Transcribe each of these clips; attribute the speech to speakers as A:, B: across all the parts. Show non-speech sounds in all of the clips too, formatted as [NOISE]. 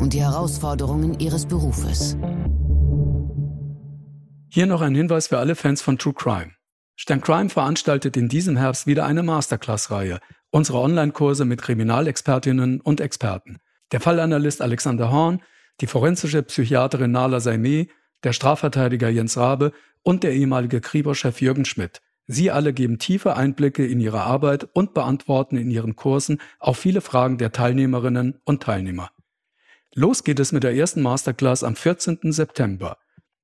A: und die Herausforderungen ihres Berufes.
B: Hier noch ein Hinweis für alle Fans von True Crime. Stern Crime veranstaltet in diesem Herbst wieder eine Masterclass-Reihe, unsere Online-Kurse mit Kriminalexpertinnen und Experten. Der Fallanalyst Alexander Horn, die forensische Psychiaterin Nala Saimeh, der Strafverteidiger Jens Rabe und der ehemalige Kribo-Chef Jürgen Schmidt. Sie alle geben tiefe Einblicke in ihre Arbeit und beantworten in ihren Kursen auch viele Fragen der Teilnehmerinnen und Teilnehmer. Los geht es mit der ersten Masterclass am 14. September.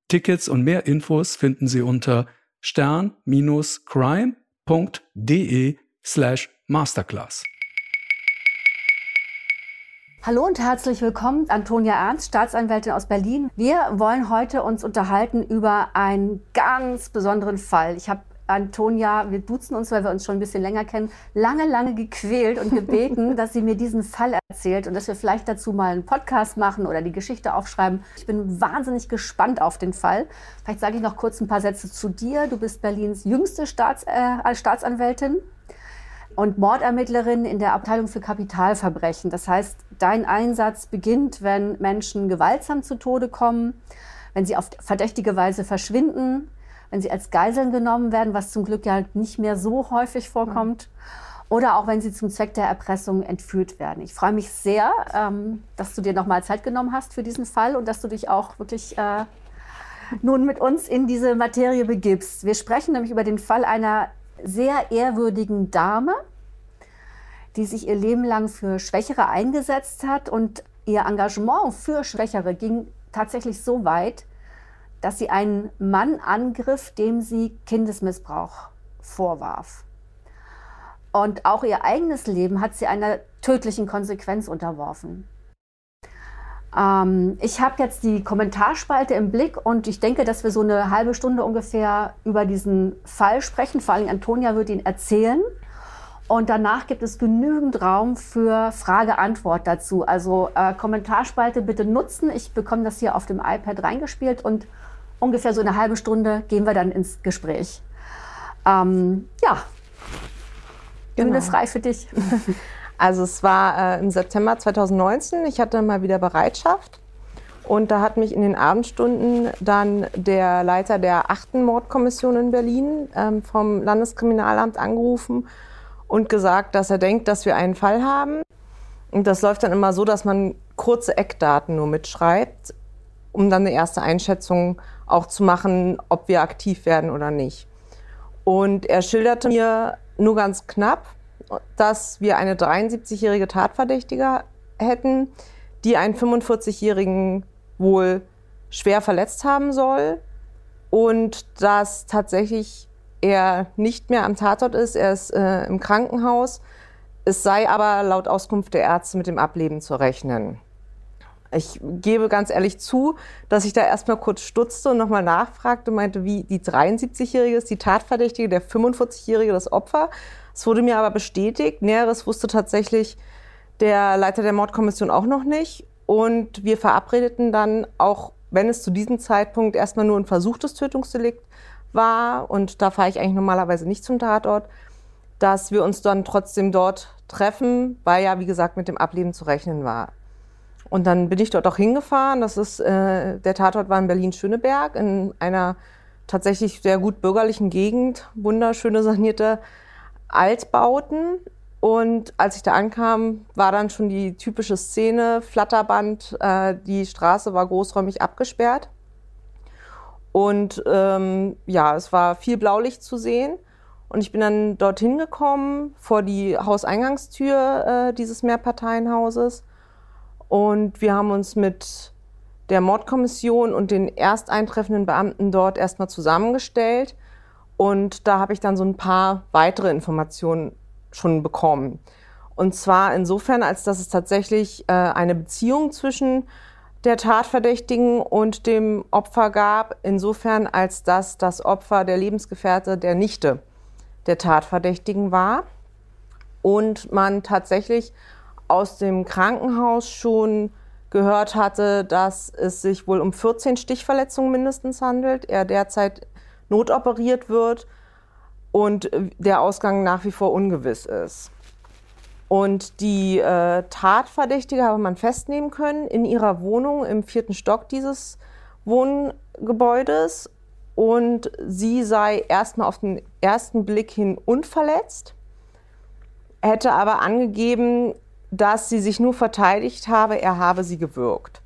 B: Tickets und mehr Infos finden Sie unter stern-crime.de slash masterclass.
C: Hallo und herzlich willkommen, Antonia Ernst, Staatsanwältin aus Berlin. Wir wollen heute uns unterhalten über einen ganz besonderen Fall. Ich habe Antonia, wir duzen uns, weil wir uns schon ein bisschen länger kennen, lange, lange gequält und gebeten, [LAUGHS] dass sie mir diesen Fall erzählt und dass wir vielleicht dazu mal einen Podcast machen oder die Geschichte aufschreiben. Ich bin wahnsinnig gespannt auf den Fall. Vielleicht sage ich noch kurz ein paar Sätze zu dir. Du bist Berlins jüngste Staats, äh, Staatsanwältin und Mordermittlerin in der Abteilung für Kapitalverbrechen. Das heißt, dein Einsatz beginnt, wenn Menschen gewaltsam zu Tode kommen, wenn sie auf verdächtige Weise verschwinden, wenn sie als Geiseln genommen werden, was zum Glück ja nicht mehr so häufig vorkommt. Oder auch wenn sie zum Zweck der Erpressung entführt werden. Ich freue mich sehr, ähm, dass du dir nochmal Zeit genommen hast für diesen Fall und dass du dich auch wirklich äh, nun mit uns in diese Materie begibst. Wir sprechen nämlich über den Fall einer sehr ehrwürdigen Dame, die sich ihr Leben lang für Schwächere eingesetzt hat und ihr Engagement für Schwächere ging tatsächlich so weit, dass sie einen Mann angriff, dem sie Kindesmissbrauch vorwarf. Und auch ihr eigenes Leben hat sie einer tödlichen Konsequenz unterworfen. Ähm, ich habe jetzt die Kommentarspalte im Blick und ich denke, dass wir so eine halbe Stunde ungefähr über diesen Fall sprechen. Vor allem Antonia wird ihn erzählen. Und danach gibt es genügend Raum für Frage-Antwort dazu. Also äh, Kommentarspalte bitte nutzen. Ich bekomme das hier auf dem iPad reingespielt und ungefähr so eine halbe Stunde gehen wir dann ins Gespräch. Ähm, ja, genau. Bühne frei für dich. [LAUGHS]
D: Also es war äh, im September 2019. Ich hatte mal wieder Bereitschaft. Und da hat mich in den Abendstunden dann der Leiter der achten Mordkommission in Berlin ähm, vom Landeskriminalamt angerufen und gesagt, dass er denkt, dass wir einen Fall haben. Und das läuft dann immer so, dass man kurze Eckdaten nur mitschreibt, um dann eine erste Einschätzung auch zu machen, ob wir aktiv werden oder nicht. Und er schilderte mir nur ganz knapp, dass wir eine 73-jährige Tatverdächtige hätten, die einen 45-jährigen wohl schwer verletzt haben soll und dass tatsächlich er nicht mehr am Tatort ist, er ist äh, im Krankenhaus. Es sei aber laut Auskunft der Ärzte mit dem Ableben zu rechnen. Ich gebe ganz ehrlich zu, dass ich da erstmal kurz stutzte und nochmal nachfragte, meinte, wie die 73-Jährige ist die Tatverdächtige, der 45-Jährige das Opfer. Es wurde mir aber bestätigt. Näheres wusste tatsächlich der Leiter der Mordkommission auch noch nicht. Und wir verabredeten dann, auch wenn es zu diesem Zeitpunkt erstmal nur ein versuchtes Tötungsdelikt war, und da fahre ich eigentlich normalerweise nicht zum Tatort, dass wir uns dann trotzdem dort treffen, weil ja, wie gesagt, mit dem Ableben zu rechnen war. Und dann bin ich dort auch hingefahren. Das ist, äh, der Tatort war in Berlin-Schöneberg, in einer tatsächlich sehr gut bürgerlichen Gegend, wunderschöne sanierte Altbauten. Und als ich da ankam, war dann schon die typische Szene, Flatterband, äh, die Straße war großräumig abgesperrt. Und ähm, ja, es war viel Blaulicht zu sehen. Und ich bin dann dorthin gekommen, vor die Hauseingangstür äh, dieses Mehrparteienhauses. Und wir haben uns mit der Mordkommission und den erst eintreffenden Beamten dort erstmal zusammengestellt. Und da habe ich dann so ein paar weitere Informationen schon bekommen. Und zwar insofern, als dass es tatsächlich äh, eine Beziehung zwischen der Tatverdächtigen und dem Opfer gab, insofern als dass das Opfer der Lebensgefährte der Nichte der Tatverdächtigen war und man tatsächlich aus dem Krankenhaus schon gehört hatte, dass es sich wohl um 14 Stichverletzungen mindestens handelt, er derzeit notoperiert wird und der Ausgang nach wie vor ungewiss ist. Und die äh, Tatverdächtige habe man festnehmen können in ihrer Wohnung im vierten Stock dieses Wohngebäudes. Und sie sei erstmal auf den ersten Blick hin unverletzt, hätte aber angegeben, dass sie sich nur verteidigt habe, er habe sie gewürgt.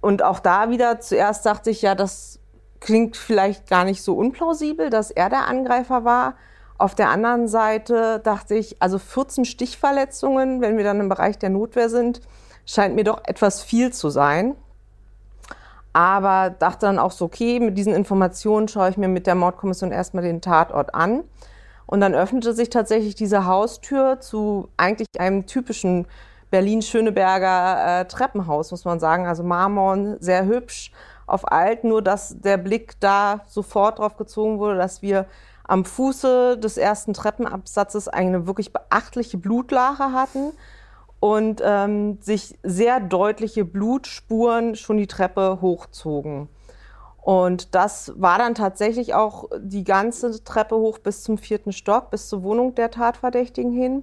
D: Und auch da wieder, zuerst dachte ich, ja, das klingt vielleicht gar nicht so unplausibel, dass er der Angreifer war. Auf der anderen Seite dachte ich, also 14 Stichverletzungen, wenn wir dann im Bereich der Notwehr sind, scheint mir doch etwas viel zu sein. Aber dachte dann auch so, okay, mit diesen Informationen schaue ich mir mit der Mordkommission erstmal den Tatort an. Und dann öffnete sich tatsächlich diese Haustür zu eigentlich einem typischen Berlin-Schöneberger äh, Treppenhaus, muss man sagen. Also Marmorn, sehr hübsch, auf alt, nur dass der Blick da sofort drauf gezogen wurde, dass wir am Fuße des ersten Treppenabsatzes eine wirklich beachtliche Blutlache hatten und ähm, sich sehr deutliche Blutspuren schon die Treppe hochzogen. Und das war dann tatsächlich auch die ganze Treppe hoch bis zum vierten Stock, bis zur Wohnung der Tatverdächtigen hin.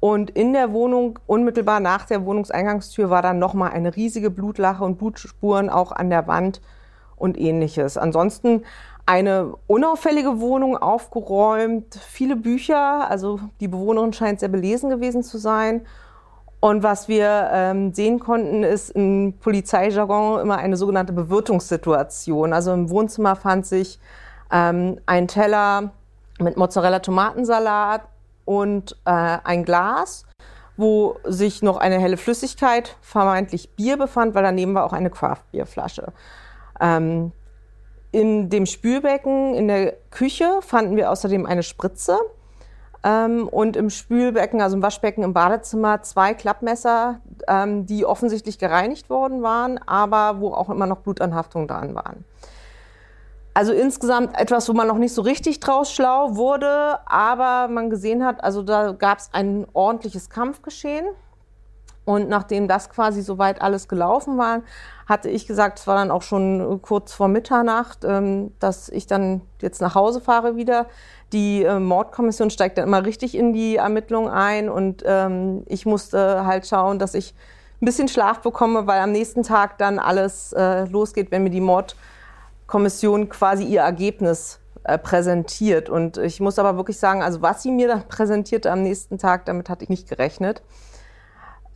D: Und in der Wohnung, unmittelbar nach der Wohnungseingangstür, war dann nochmal eine riesige Blutlache und Blutspuren auch an der Wand und ähnliches. Ansonsten eine unauffällige Wohnung aufgeräumt, viele Bücher, also die Bewohnerin scheint sehr belesen gewesen zu sein. Und was wir ähm, sehen konnten, ist im Polizeijargon immer eine sogenannte Bewirtungssituation. Also im Wohnzimmer fand sich ähm, ein Teller mit Mozzarella-Tomatensalat, und äh, ein Glas, wo sich noch eine helle Flüssigkeit, vermeintlich Bier befand, weil daneben war auch eine Craft-Bierflasche. Ähm, in dem Spülbecken in der Küche fanden wir außerdem eine Spritze ähm, und im Spülbecken, also im Waschbecken im Badezimmer, zwei Klappmesser, ähm, die offensichtlich gereinigt worden waren, aber wo auch immer noch Blutanhaftungen dran waren. Also insgesamt etwas, wo man noch nicht so richtig draus schlau wurde, aber man gesehen hat, also da gab es ein ordentliches Kampfgeschehen. Und nachdem das quasi soweit alles gelaufen war, hatte ich gesagt, es war dann auch schon kurz vor Mitternacht, ähm, dass ich dann jetzt nach Hause fahre wieder. Die äh, Mordkommission steigt dann immer richtig in die Ermittlung ein und ähm, ich musste halt schauen, dass ich ein bisschen Schlaf bekomme, weil am nächsten Tag dann alles äh, losgeht, wenn mir die Mord Kommission quasi ihr Ergebnis äh, präsentiert. Und ich muss aber wirklich sagen, also was sie mir dann [LAUGHS] präsentierte am nächsten Tag, damit hatte ich nicht gerechnet.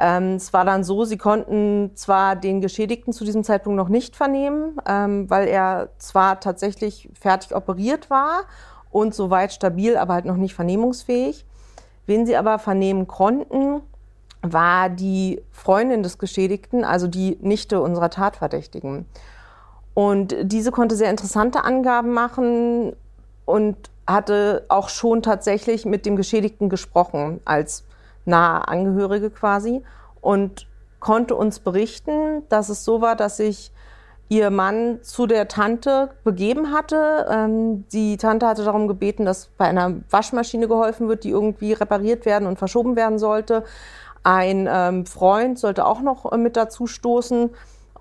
D: Ähm, es war dann so, sie konnten zwar den Geschädigten zu diesem Zeitpunkt noch nicht vernehmen, ähm, weil er zwar tatsächlich fertig operiert war und soweit stabil, aber halt noch nicht vernehmungsfähig. Wen sie aber vernehmen konnten, war die Freundin des Geschädigten, also die Nichte unserer Tatverdächtigen. Und diese konnte sehr interessante Angaben machen und hatte auch schon tatsächlich mit dem Geschädigten gesprochen, als nahe Angehörige quasi, und konnte uns berichten, dass es so war, dass sich ihr Mann zu der Tante begeben hatte. Ähm, die Tante hatte darum gebeten, dass bei einer Waschmaschine geholfen wird, die irgendwie repariert werden und verschoben werden sollte. Ein ähm, Freund sollte auch noch mit dazu stoßen.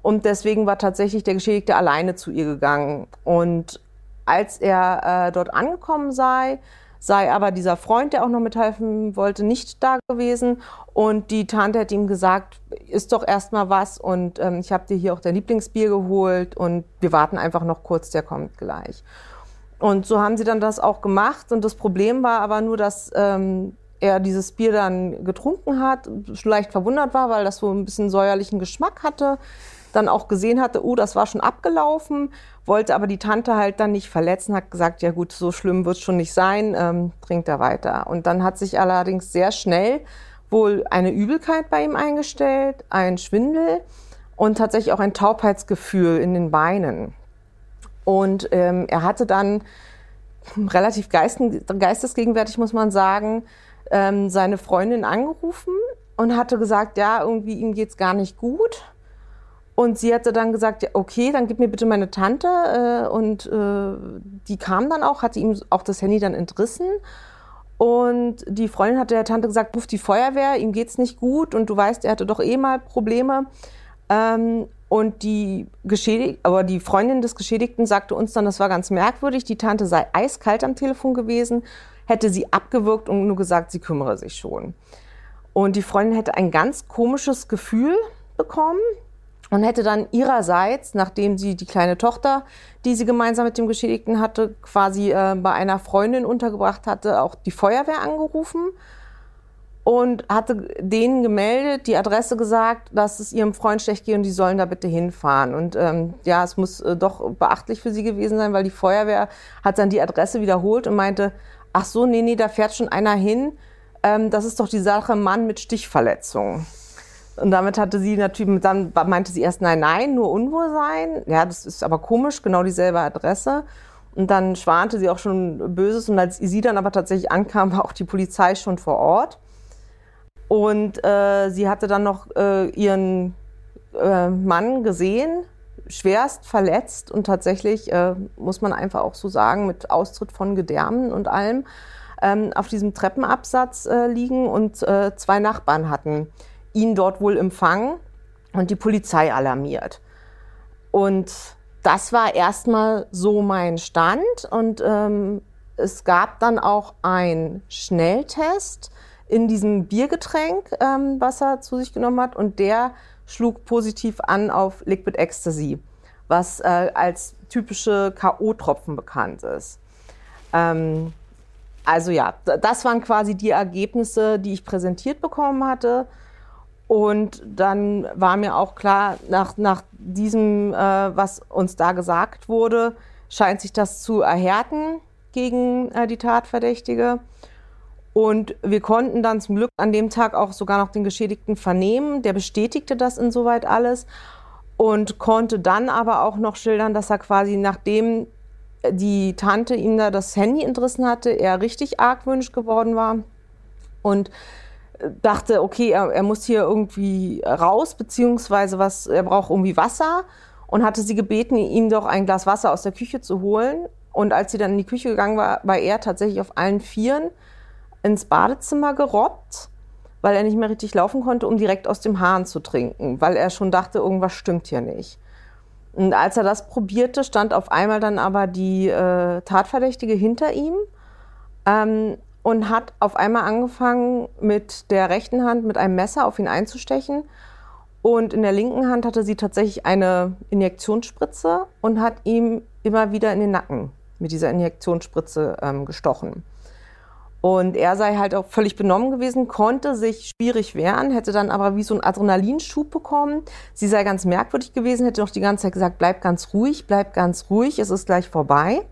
D: Und deswegen war tatsächlich der Geschädigte alleine zu ihr gegangen. Und als er äh, dort angekommen sei, sei aber dieser Freund, der auch noch mithelfen wollte, nicht da gewesen. Und die Tante hat ihm gesagt, ist doch erstmal was und ähm, ich habe dir hier auch dein Lieblingsbier geholt und wir warten einfach noch kurz, der kommt gleich. Und so haben sie dann das auch gemacht. Und das Problem war aber nur, dass ähm, er dieses Bier dann getrunken hat, leicht verwundert war, weil das so ein bisschen säuerlichen Geschmack hatte dann auch gesehen hatte, oh, das war schon abgelaufen, wollte aber die Tante halt dann nicht verletzen, hat gesagt, ja gut, so schlimm wird es schon nicht sein, ähm, trinkt er weiter. Und dann hat sich allerdings sehr schnell wohl eine Übelkeit bei ihm eingestellt, ein Schwindel und tatsächlich auch ein Taubheitsgefühl in den Beinen. Und ähm, er hatte dann relativ geistesgegenwärtig, muss man sagen, ähm, seine Freundin angerufen und hatte gesagt, ja, irgendwie ihm geht's gar nicht gut Und sie hatte dann gesagt, ja, okay, dann gib mir bitte meine Tante. Äh, und äh, die kam dann auch, hatte ihm auch das Handy dann entrissen. Und die Freundin hatte der Tante gesagt, ruf die Feuerwehr, ihm geht's nicht gut und du weißt, er hatte doch eh mal Probleme. Ähm, und die Geschädig aber die Freundin des Geschädigten sagte uns dann, das war ganz merkwürdig, die Tante sei eiskalt am Telefon gewesen, hätte sie abgewürgt und nur gesagt, sie kümmere sich schon. Und die Freundin hätte ein ganz komisches Gefühl bekommen und hätte dann ihrerseits, nachdem sie die kleine Tochter, die sie gemeinsam mit dem Geschädigten hatte, quasi äh, bei einer Freundin untergebracht hatte, auch die Feuerwehr angerufen und hatte denen gemeldet, die Adresse gesagt, dass es ihrem Freund schlecht geht und die sollen da bitte hinfahren. Und ähm, ja, es muss äh, doch beachtlich für sie gewesen sein, weil die Feuerwehr hat dann die Adresse wiederholt und meinte, ach so, nee, nee, da fährt schon einer hin. Ähm, das ist doch die Sache Mann mit Stichverletzung. Und damit hatte sie natürlich, dann meinte sie erst nein, nein, nur Unwohlsein. Ja, das ist aber komisch, genau dieselbe Adresse. Und dann schwante sie auch schon Böses. Und als sie dann aber tatsächlich ankam, war auch die Polizei schon vor Ort. Und äh, sie hatte dann noch äh, ihren äh, Mann gesehen, schwerst verletzt und tatsächlich, äh, muss man einfach auch so sagen, mit Austritt von Gedärmen und allem, ähm, auf diesem Treppenabsatz äh, liegen. Und äh, zwei Nachbarn hatten ihn dort wohl empfangen und die Polizei alarmiert. Und das war erstmal so mein Stand. Und ähm, es gab dann auch einen Schnelltest in diesem Biergetränk, ähm, was er zu sich genommen hat. Und der schlug positiv an auf Liquid Ecstasy, was äh, als typische K.O.-Tropfen bekannt ist. Ähm, also ja, das waren quasi die Ergebnisse, die ich präsentiert bekommen hatte. Und dann war mir auch klar, nach, nach diesem, äh, was uns da gesagt wurde, scheint sich das zu erhärten gegen äh, die Tatverdächtige. Und wir konnten dann zum Glück an dem Tag auch sogar noch den Geschädigten vernehmen. Der bestätigte das insoweit alles und konnte dann aber auch noch schildern, dass er quasi nachdem die Tante ihm da das Handy entrissen hatte, er richtig argwöhnisch geworden war und dachte, okay, er, er muss hier irgendwie raus, beziehungsweise was, er braucht irgendwie Wasser und hatte sie gebeten, ihm doch ein Glas Wasser aus der Küche zu holen. Und als sie dann in die Küche gegangen war, war er tatsächlich auf allen Vieren ins Badezimmer gerobbt, weil er nicht mehr richtig laufen konnte, um direkt aus dem Hahn zu trinken, weil er schon dachte, irgendwas stimmt hier nicht. Und als er das probierte, stand auf einmal dann aber die äh, Tatverdächtige hinter ihm ähm, und hat auf einmal angefangen, mit der rechten Hand mit einem Messer auf ihn einzustechen. Und in der linken Hand hatte sie tatsächlich eine Injektionsspritze und hat ihm immer wieder in den Nacken mit dieser Injektionsspritze ähm, gestochen. Und er sei halt auch völlig benommen gewesen, konnte sich schwierig wehren, hätte dann aber wie so einen Adrenalinschub bekommen. Sie sei ganz merkwürdig gewesen, hätte noch die ganze Zeit gesagt, bleib ganz ruhig, bleib ganz ruhig, es ist gleich vorbei.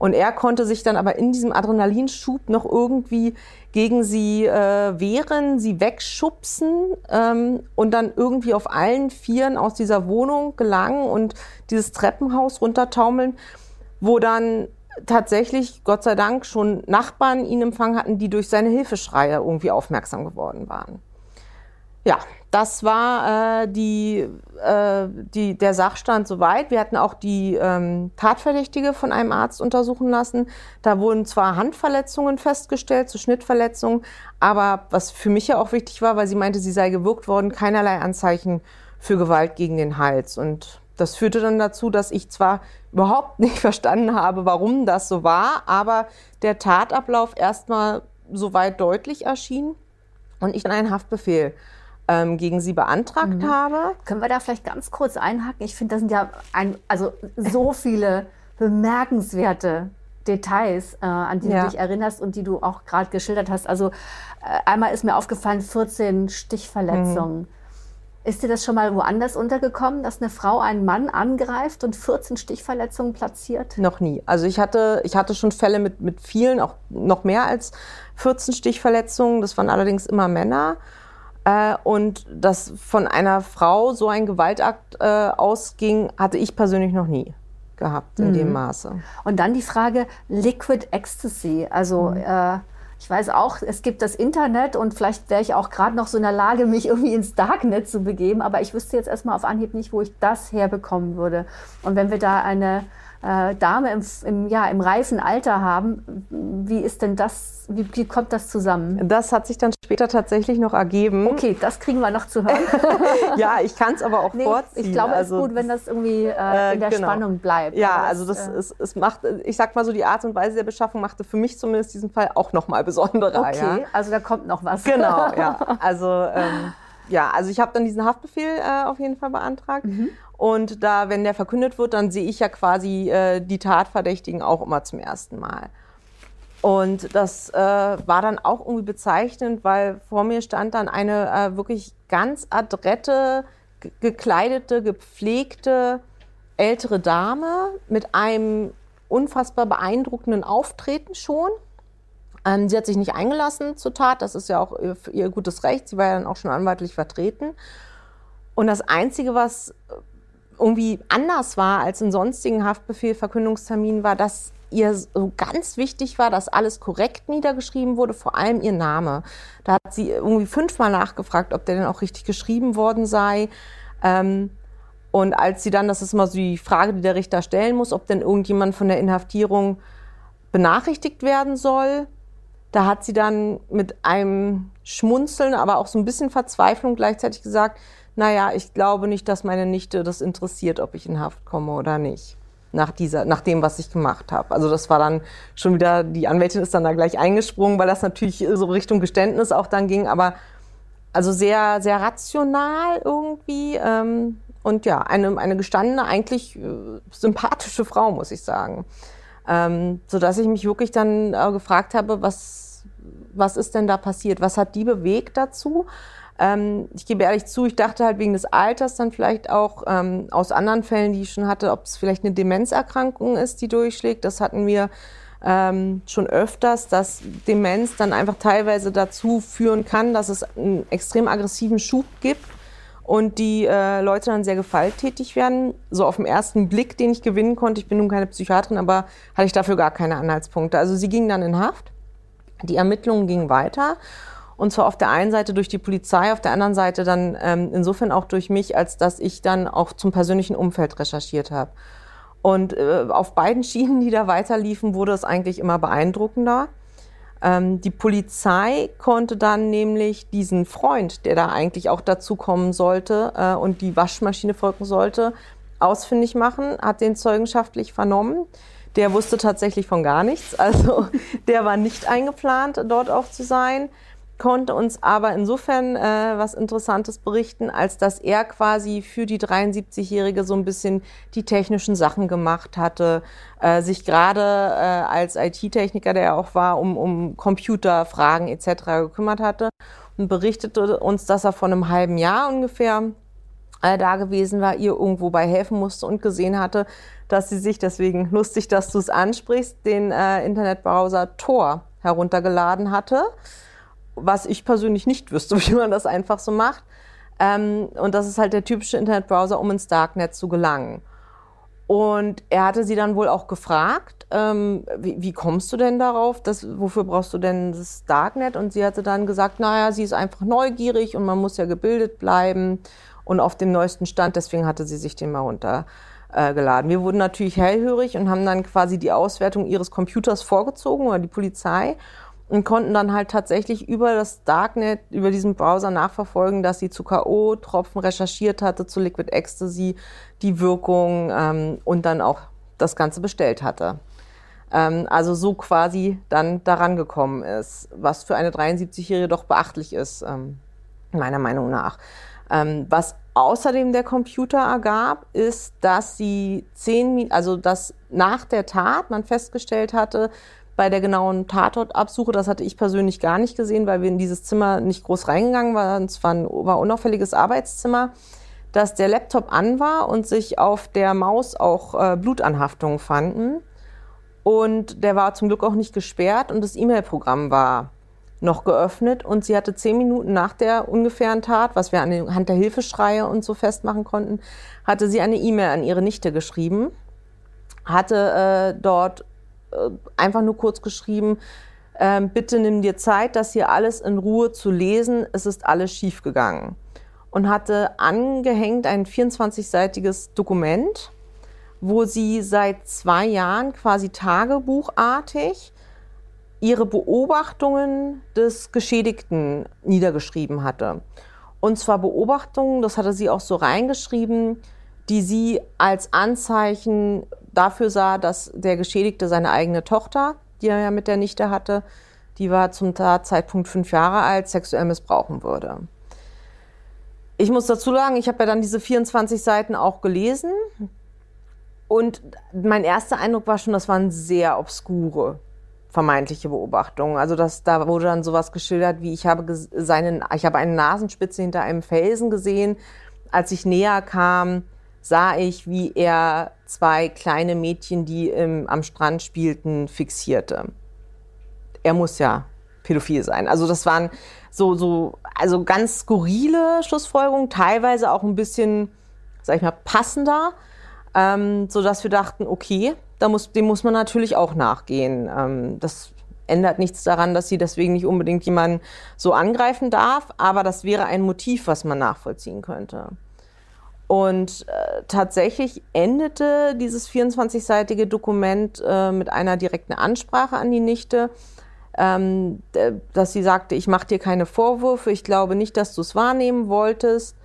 D: Und er konnte sich dann aber in diesem Adrenalinschub noch irgendwie gegen sie äh, wehren, sie wegschubsen ähm, und dann irgendwie auf allen Vieren aus dieser Wohnung gelangen und dieses Treppenhaus runtertaumeln, wo dann tatsächlich, Gott sei Dank, schon Nachbarn ihn empfangen hatten, die durch seine Hilfeschreie irgendwie aufmerksam geworden waren. Ja, das war äh, die, äh, die, der Sachstand soweit. Wir hatten auch die ähm, Tatverdächtige von einem Arzt untersuchen lassen. Da wurden zwar Handverletzungen festgestellt, so Schnittverletzungen, aber was für mich ja auch wichtig war, weil sie meinte, sie sei gewirkt worden, keinerlei Anzeichen für Gewalt gegen den Hals. Und das führte dann dazu, dass ich zwar überhaupt nicht [LAUGHS] verstanden habe, warum das so war, aber der Tatablauf erstmal soweit deutlich erschien und ich dann einen Haftbefehl ähm, gegen sie beantragt mhm. habe.
C: Können wir da vielleicht ganz kurz einhaken? Ich finde, das sind ja ein, also so viele bemerkenswerte Details, äh, an die ja. du dich erinnerst und die du auch gerade geschildert hast. Also äh, einmal ist mir aufgefallen, 14 Stichverletzungen. Mhm. Ist dir das schon mal woanders untergekommen, dass eine Frau einen Mann angreift und 14 Stichverletzungen platziert?
D: Noch nie. Also ich hatte, ich hatte schon Fälle mit, mit vielen, auch noch mehr als 14 Stichverletzungen. Das waren allerdings immer Männer. Äh, und dass von einer Frau so ein Gewaltakt äh, ausging, hatte ich persönlich noch nie gehabt in mhm. dem Maße.
C: Und dann die Frage Liquid Ecstasy. Also mhm. äh, Ich weiß auch, es gibt das Internet und vielleicht wäre ich auch gerade noch so in der Lage, mich irgendwie ins Darknet zu begeben, aber ich wüsste jetzt erstmal auf Anhieb nicht, wo ich das herbekommen würde. Und wenn wir da eine äh, Dame im, im, ja, im reifen Alter haben. Wie ist denn das, wie, wie, kommt das zusammen?
D: Das hat sich dann später tatsächlich noch ergeben.
C: Okay, das kriegen wir noch zu hören. [LAUGHS]
D: ja, ich kann es aber auch nee, vorziehen.
C: Ich glaube, also, es ist gut, wenn das irgendwie äh, in der genau. Spannung bleibt.
D: Ja, also das, äh, es, es macht, ich sag mal so, die Art und Weise der Beschaffung machte für mich zumindest diesen Fall auch nochmal besonderer.
C: Okay,
D: ja.
C: also da kommt noch was.
D: Genau, ja. [LAUGHS] Also ähm, ja, also ich habe dann diesen Haftbefehl äh, auf jeden Fall beantragt. Mhm. Und da, wenn der verkündet wird, dann sehe ich ja quasi äh, die Tatverdächtigen auch immer zum ersten Mal. Und das äh, war dann auch irgendwie bezeichnend, weil vor mir stand dann eine äh, wirklich ganz adrette, gekleidete, gepflegte ältere Dame mit einem unfassbar beeindruckenden Auftreten schon. Ähm, sie hat sich nicht eingelassen zur Tat, das ist ja auch ihr, ihr gutes Recht. Sie war ja dann auch schon anwaltlich vertreten. Und das Einzige, was irgendwie anders war als in sonstigen Haftbefehl-Verkündungsterminen, war, dass ihr so ganz wichtig war, dass alles korrekt niedergeschrieben wurde, vor allem ihr Name. Da hat sie irgendwie fünfmal nachgefragt, ob der denn auch richtig geschrieben worden sei. Ähm, und als sie dann, das ist immer so die Frage, die der Richter stellen muss, ob denn irgendjemand von der Inhaftierung benachrichtigt werden soll, da hat sie dann mit einem Schmunzeln, aber auch so ein bisschen Verzweiflung gleichzeitig gesagt, naja, ich glaube nicht, dass meine Nichte das interessiert, ob ich in Haft komme oder nicht. Nach, dieser, nach dem, was ich gemacht habe. Also das war dann schon wieder, die Anwältin ist dann da gleich eingesprungen, weil das natürlich so Richtung Geständnis auch dann ging, aber also sehr, sehr rational irgendwie. Ähm, und ja, eine, eine gestandene, eigentlich äh, sympathische Frau, muss ich sagen. Ähm, sodass ich mich wirklich dann äh, gefragt habe, was, was ist denn da passiert? Was hat die bewegt dazu? Ähm, ich gebe ehrlich zu, ich dachte halt wegen des Alters dann vielleicht auch ähm, aus anderen Fällen, die ich schon hatte, ob es vielleicht eine Demenzerkrankung ist, die durchschlägt. Das hatten wir ähm, schon öfters, dass Demenz dann einfach teilweise dazu führen kann, dass es einen extrem aggressiven Schub gibt und die äh, Leute dann sehr gewalttätig werden. So auf den ersten Blick, den ich gewinnen konnte, ich bin nun keine Psychiaterin, aber hatte ich dafür gar keine Anhaltspunkte. Also sie ging dann in Haft, die Ermittlungen gingen weiter und zwar auf der einen Seite durch die Polizei, auf der anderen Seite dann ähm, insofern auch durch mich, als dass ich dann auch zum persönlichen Umfeld recherchiert habe. Und äh, auf beiden Schienen, die da weiterliefen, wurde es eigentlich immer beeindruckender. Ähm, die Polizei konnte dann nämlich diesen Freund, der da eigentlich auch dazu kommen sollte äh, und die Waschmaschine folgen sollte, ausfindig machen, hat den zeugenschaftlich vernommen. Der wusste tatsächlich von gar nichts. Also [LAUGHS] der war nicht eingeplant, dort auch zu sein konnte uns aber insofern äh, was Interessantes berichten, als dass er quasi für die 73-Jährige so ein bisschen die technischen Sachen gemacht hatte, äh, sich gerade äh, als IT-Techniker, der er auch war, um, um Computerfragen etc. gekümmert hatte und berichtete uns, dass er vor einem halben Jahr ungefähr äh, da gewesen war, ihr irgendwo bei helfen musste und gesehen hatte, dass sie sich, deswegen lustig, dass du es ansprichst, den äh, Internetbrowser Tor heruntergeladen hatte was ich persönlich nicht wüsste, [LAUGHS] wie man das einfach so macht. Ähm, und das ist halt der typische Internetbrowser, um ins Darknet zu gelangen. Und er hatte sie dann wohl auch gefragt, ähm, wie, wie, kommst du denn darauf? Das, wofür brauchst du denn das Darknet? Und sie hatte dann gesagt, naja, sie ist einfach neugierig und man muss ja gebildet bleiben und auf dem neuesten Stand. Deswegen hatte sie sich den mal runtergeladen. Wir wurden natürlich hellhörig und haben dann quasi die Auswertung ihres Computers vorgezogen oder die Polizei und konnten dann halt tatsächlich über das Darknet, über diesen Browser nachverfolgen, dass sie zu K.O.-Tropfen recherchiert hatte, zu Liquid Ecstasy, die Wirkung ähm, und dann auch das Ganze bestellt hatte. Ähm, also so quasi dann daran gekommen ist, was für eine 73-Jährige doch beachtlich ist, ähm, meiner Meinung nach. Ähm, was außerdem der Computer ergab, ist, dass sie zehn, also dass nach der Tat man festgestellt hatte, bei der genauen Tatortabsuche, das hatte ich persönlich gar nicht gesehen, weil wir in dieses Zimmer nicht groß reingegangen waren. Es war ein war unauffälliges Arbeitszimmer, dass der Laptop an war und sich auf der Maus auch äh, Blutanhaftungen fanden. Und der war zum Glück auch nicht gesperrt und das E-Mail-Programm war noch geöffnet und sie hatte zehn Minuten nach der ungefähren Tat, was wir anhand der Hilfeschreie und so festmachen konnten, hatte sie eine E-Mail an ihre Nichte geschrieben, hatte äh, dort einfach nur kurz geschrieben, ähm, bitte nimm dir Zeit, das hier alles in Ruhe zu lesen. Es ist alles schiefgegangen. Und hatte angehängt ein 24-seitiges Dokument, wo sie seit zwei Jahren quasi tagebuchartig ihre Beobachtungen des Geschädigten niedergeschrieben hatte. Und zwar Beobachtungen, das hatte sie auch so reingeschrieben, die sie als Anzeichen dafür sah, dass der Geschädigte seine eigene Tochter, die er ja mit der Nichte hatte, die war zum Tatzeitpunkt fünf Jahre alt, sexuell missbrauchen würde. Ich muss dazu sagen, ich habe ja dann diese 24 Seiten auch gelesen. Und mein erster Eindruck war schon, das waren sehr obskure vermeintliche Beobachtungen. Also das, da wurde dann sowas geschildert, wie ich habe seinen, ich habe eine Nasenspitze hinter einem Felsen gesehen. Als ich näher kam, sah ich, wie er zwei kleine Mädchen, die im, am Strand spielten, fixierte. Er muss ja pädophil sein. Also das waren so, so, also ganz skurrile Schlussfolgerungen, teilweise auch ein bisschen, sag ich mal, passender, ähm, so dass wir dachten, okay, da muss, dem muss man natürlich auch nachgehen. Ähm, das ändert nichts daran, dass sie deswegen nicht unbedingt jemanden so angreifen darf, aber das wäre ein Motiv, was man nachvollziehen könnte. Und äh, tatsächlich endete dieses 24-seitige Dokument äh, mit einer direkten Ansprache an die Nichte, ähm, dass sie sagte, ich mache dir keine Vorwürfe, ich glaube nicht, dass du es wahrnehmen wolltest,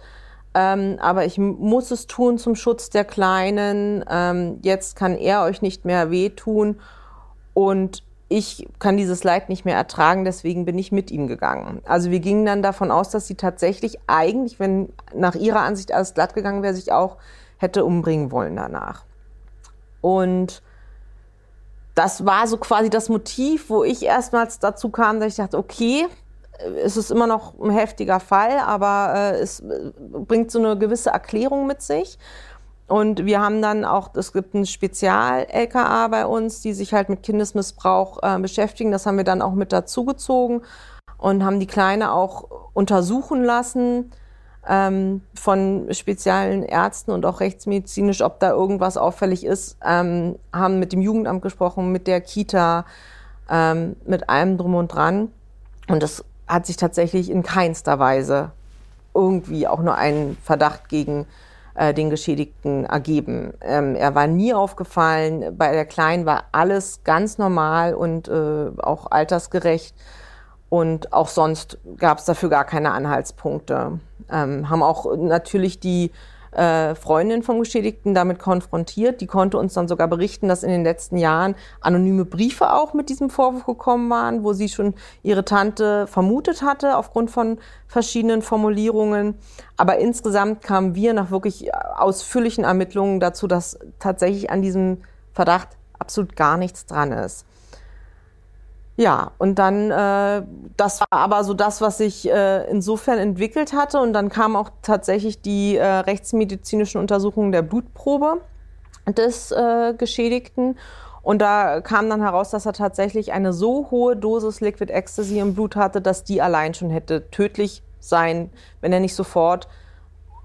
D: ähm, aber ich muss es tun zum Schutz der Kleinen. Ähm, jetzt kann er euch nicht mehr wehtun und ich kann dieses Leid nicht mehr ertragen, deswegen bin ich mit ihm gegangen. Also wir gingen dann davon aus, dass sie tatsächlich eigentlich, wenn nach ihrer Ansicht alles glatt gegangen wäre, sich auch hätte umbringen wollen danach. Und das war so quasi das Motiv, wo ich erstmals dazu kam, dass ich dachte, okay, es ist immer noch ein heftiger Fall, aber äh, es bringt so eine gewisse Erklärung mit sich. Und wir haben dann auch, es gibt ein Spezial-LKA bei uns, die sich halt mit Kindesmissbrauch äh, beschäftigen. Das haben wir dann auch mit dazugezogen und haben die Kleine auch untersuchen lassen ähm, von speziellen Ärzten und auch rechtsmedizinisch, ob da irgendwas auffällig ist. Ähm, haben mit dem Jugendamt gesprochen, mit der Kita, ähm, mit allem drum und dran. Und das hat sich tatsächlich in keinster Weise irgendwie auch nur einen Verdacht gegen äh, den Geschädigten ergeben. Ähm, er war nie aufgefallen. Bei der Kleinen war alles ganz normal und äh, auch altersgerecht. Und auch sonst gab es dafür gar keine Anhaltspunkte. Ähm, haben auch natürlich die äh, Freundin vom Geschädigten damit konfrontiert. Die konnte uns dann sogar berichten, dass in den letzten Jahren anonyme Briefe auch mit diesem Vorwurf gekommen waren, wo sie schon ihre Tante vermutet hatte aufgrund von verschiedenen Formulierungen. Aber insgesamt kamen wir nach wirklich ausführlichen Ermittlungen dazu, dass tatsächlich an diesem Verdacht absolut gar nichts dran ist. Ja, und dann, äh, das war aber so das, was sich äh, insofern entwickelt hatte. Und dann kamen auch tatsächlich die äh, rechtsmedizinischen Untersuchungen der Blutprobe des äh, Geschädigten. Und da kam dann heraus, dass er tatsächlich eine so hohe Dosis Liquid Ecstasy im Blut hatte, dass die allein schon hätte tödlich sein, wenn er nicht sofort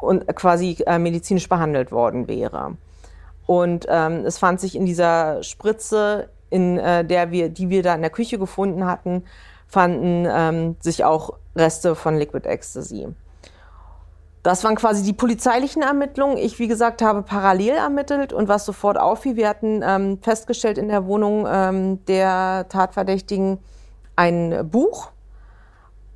D: und quasi äh, medizinisch behandelt worden wäre. Und ähm, es fand sich in dieser Spritze in äh, der wir, die wir da in der Küche gefunden hatten, fanden ähm, sich auch Reste von Liquid Ecstasy. Das waren quasi die polizeilichen Ermittlungen. Ich, wie gesagt, habe parallel ermittelt und was sofort auffiel, wir hatten ähm, festgestellt in der Wohnung ähm, der Tatverdächtigen ein Buch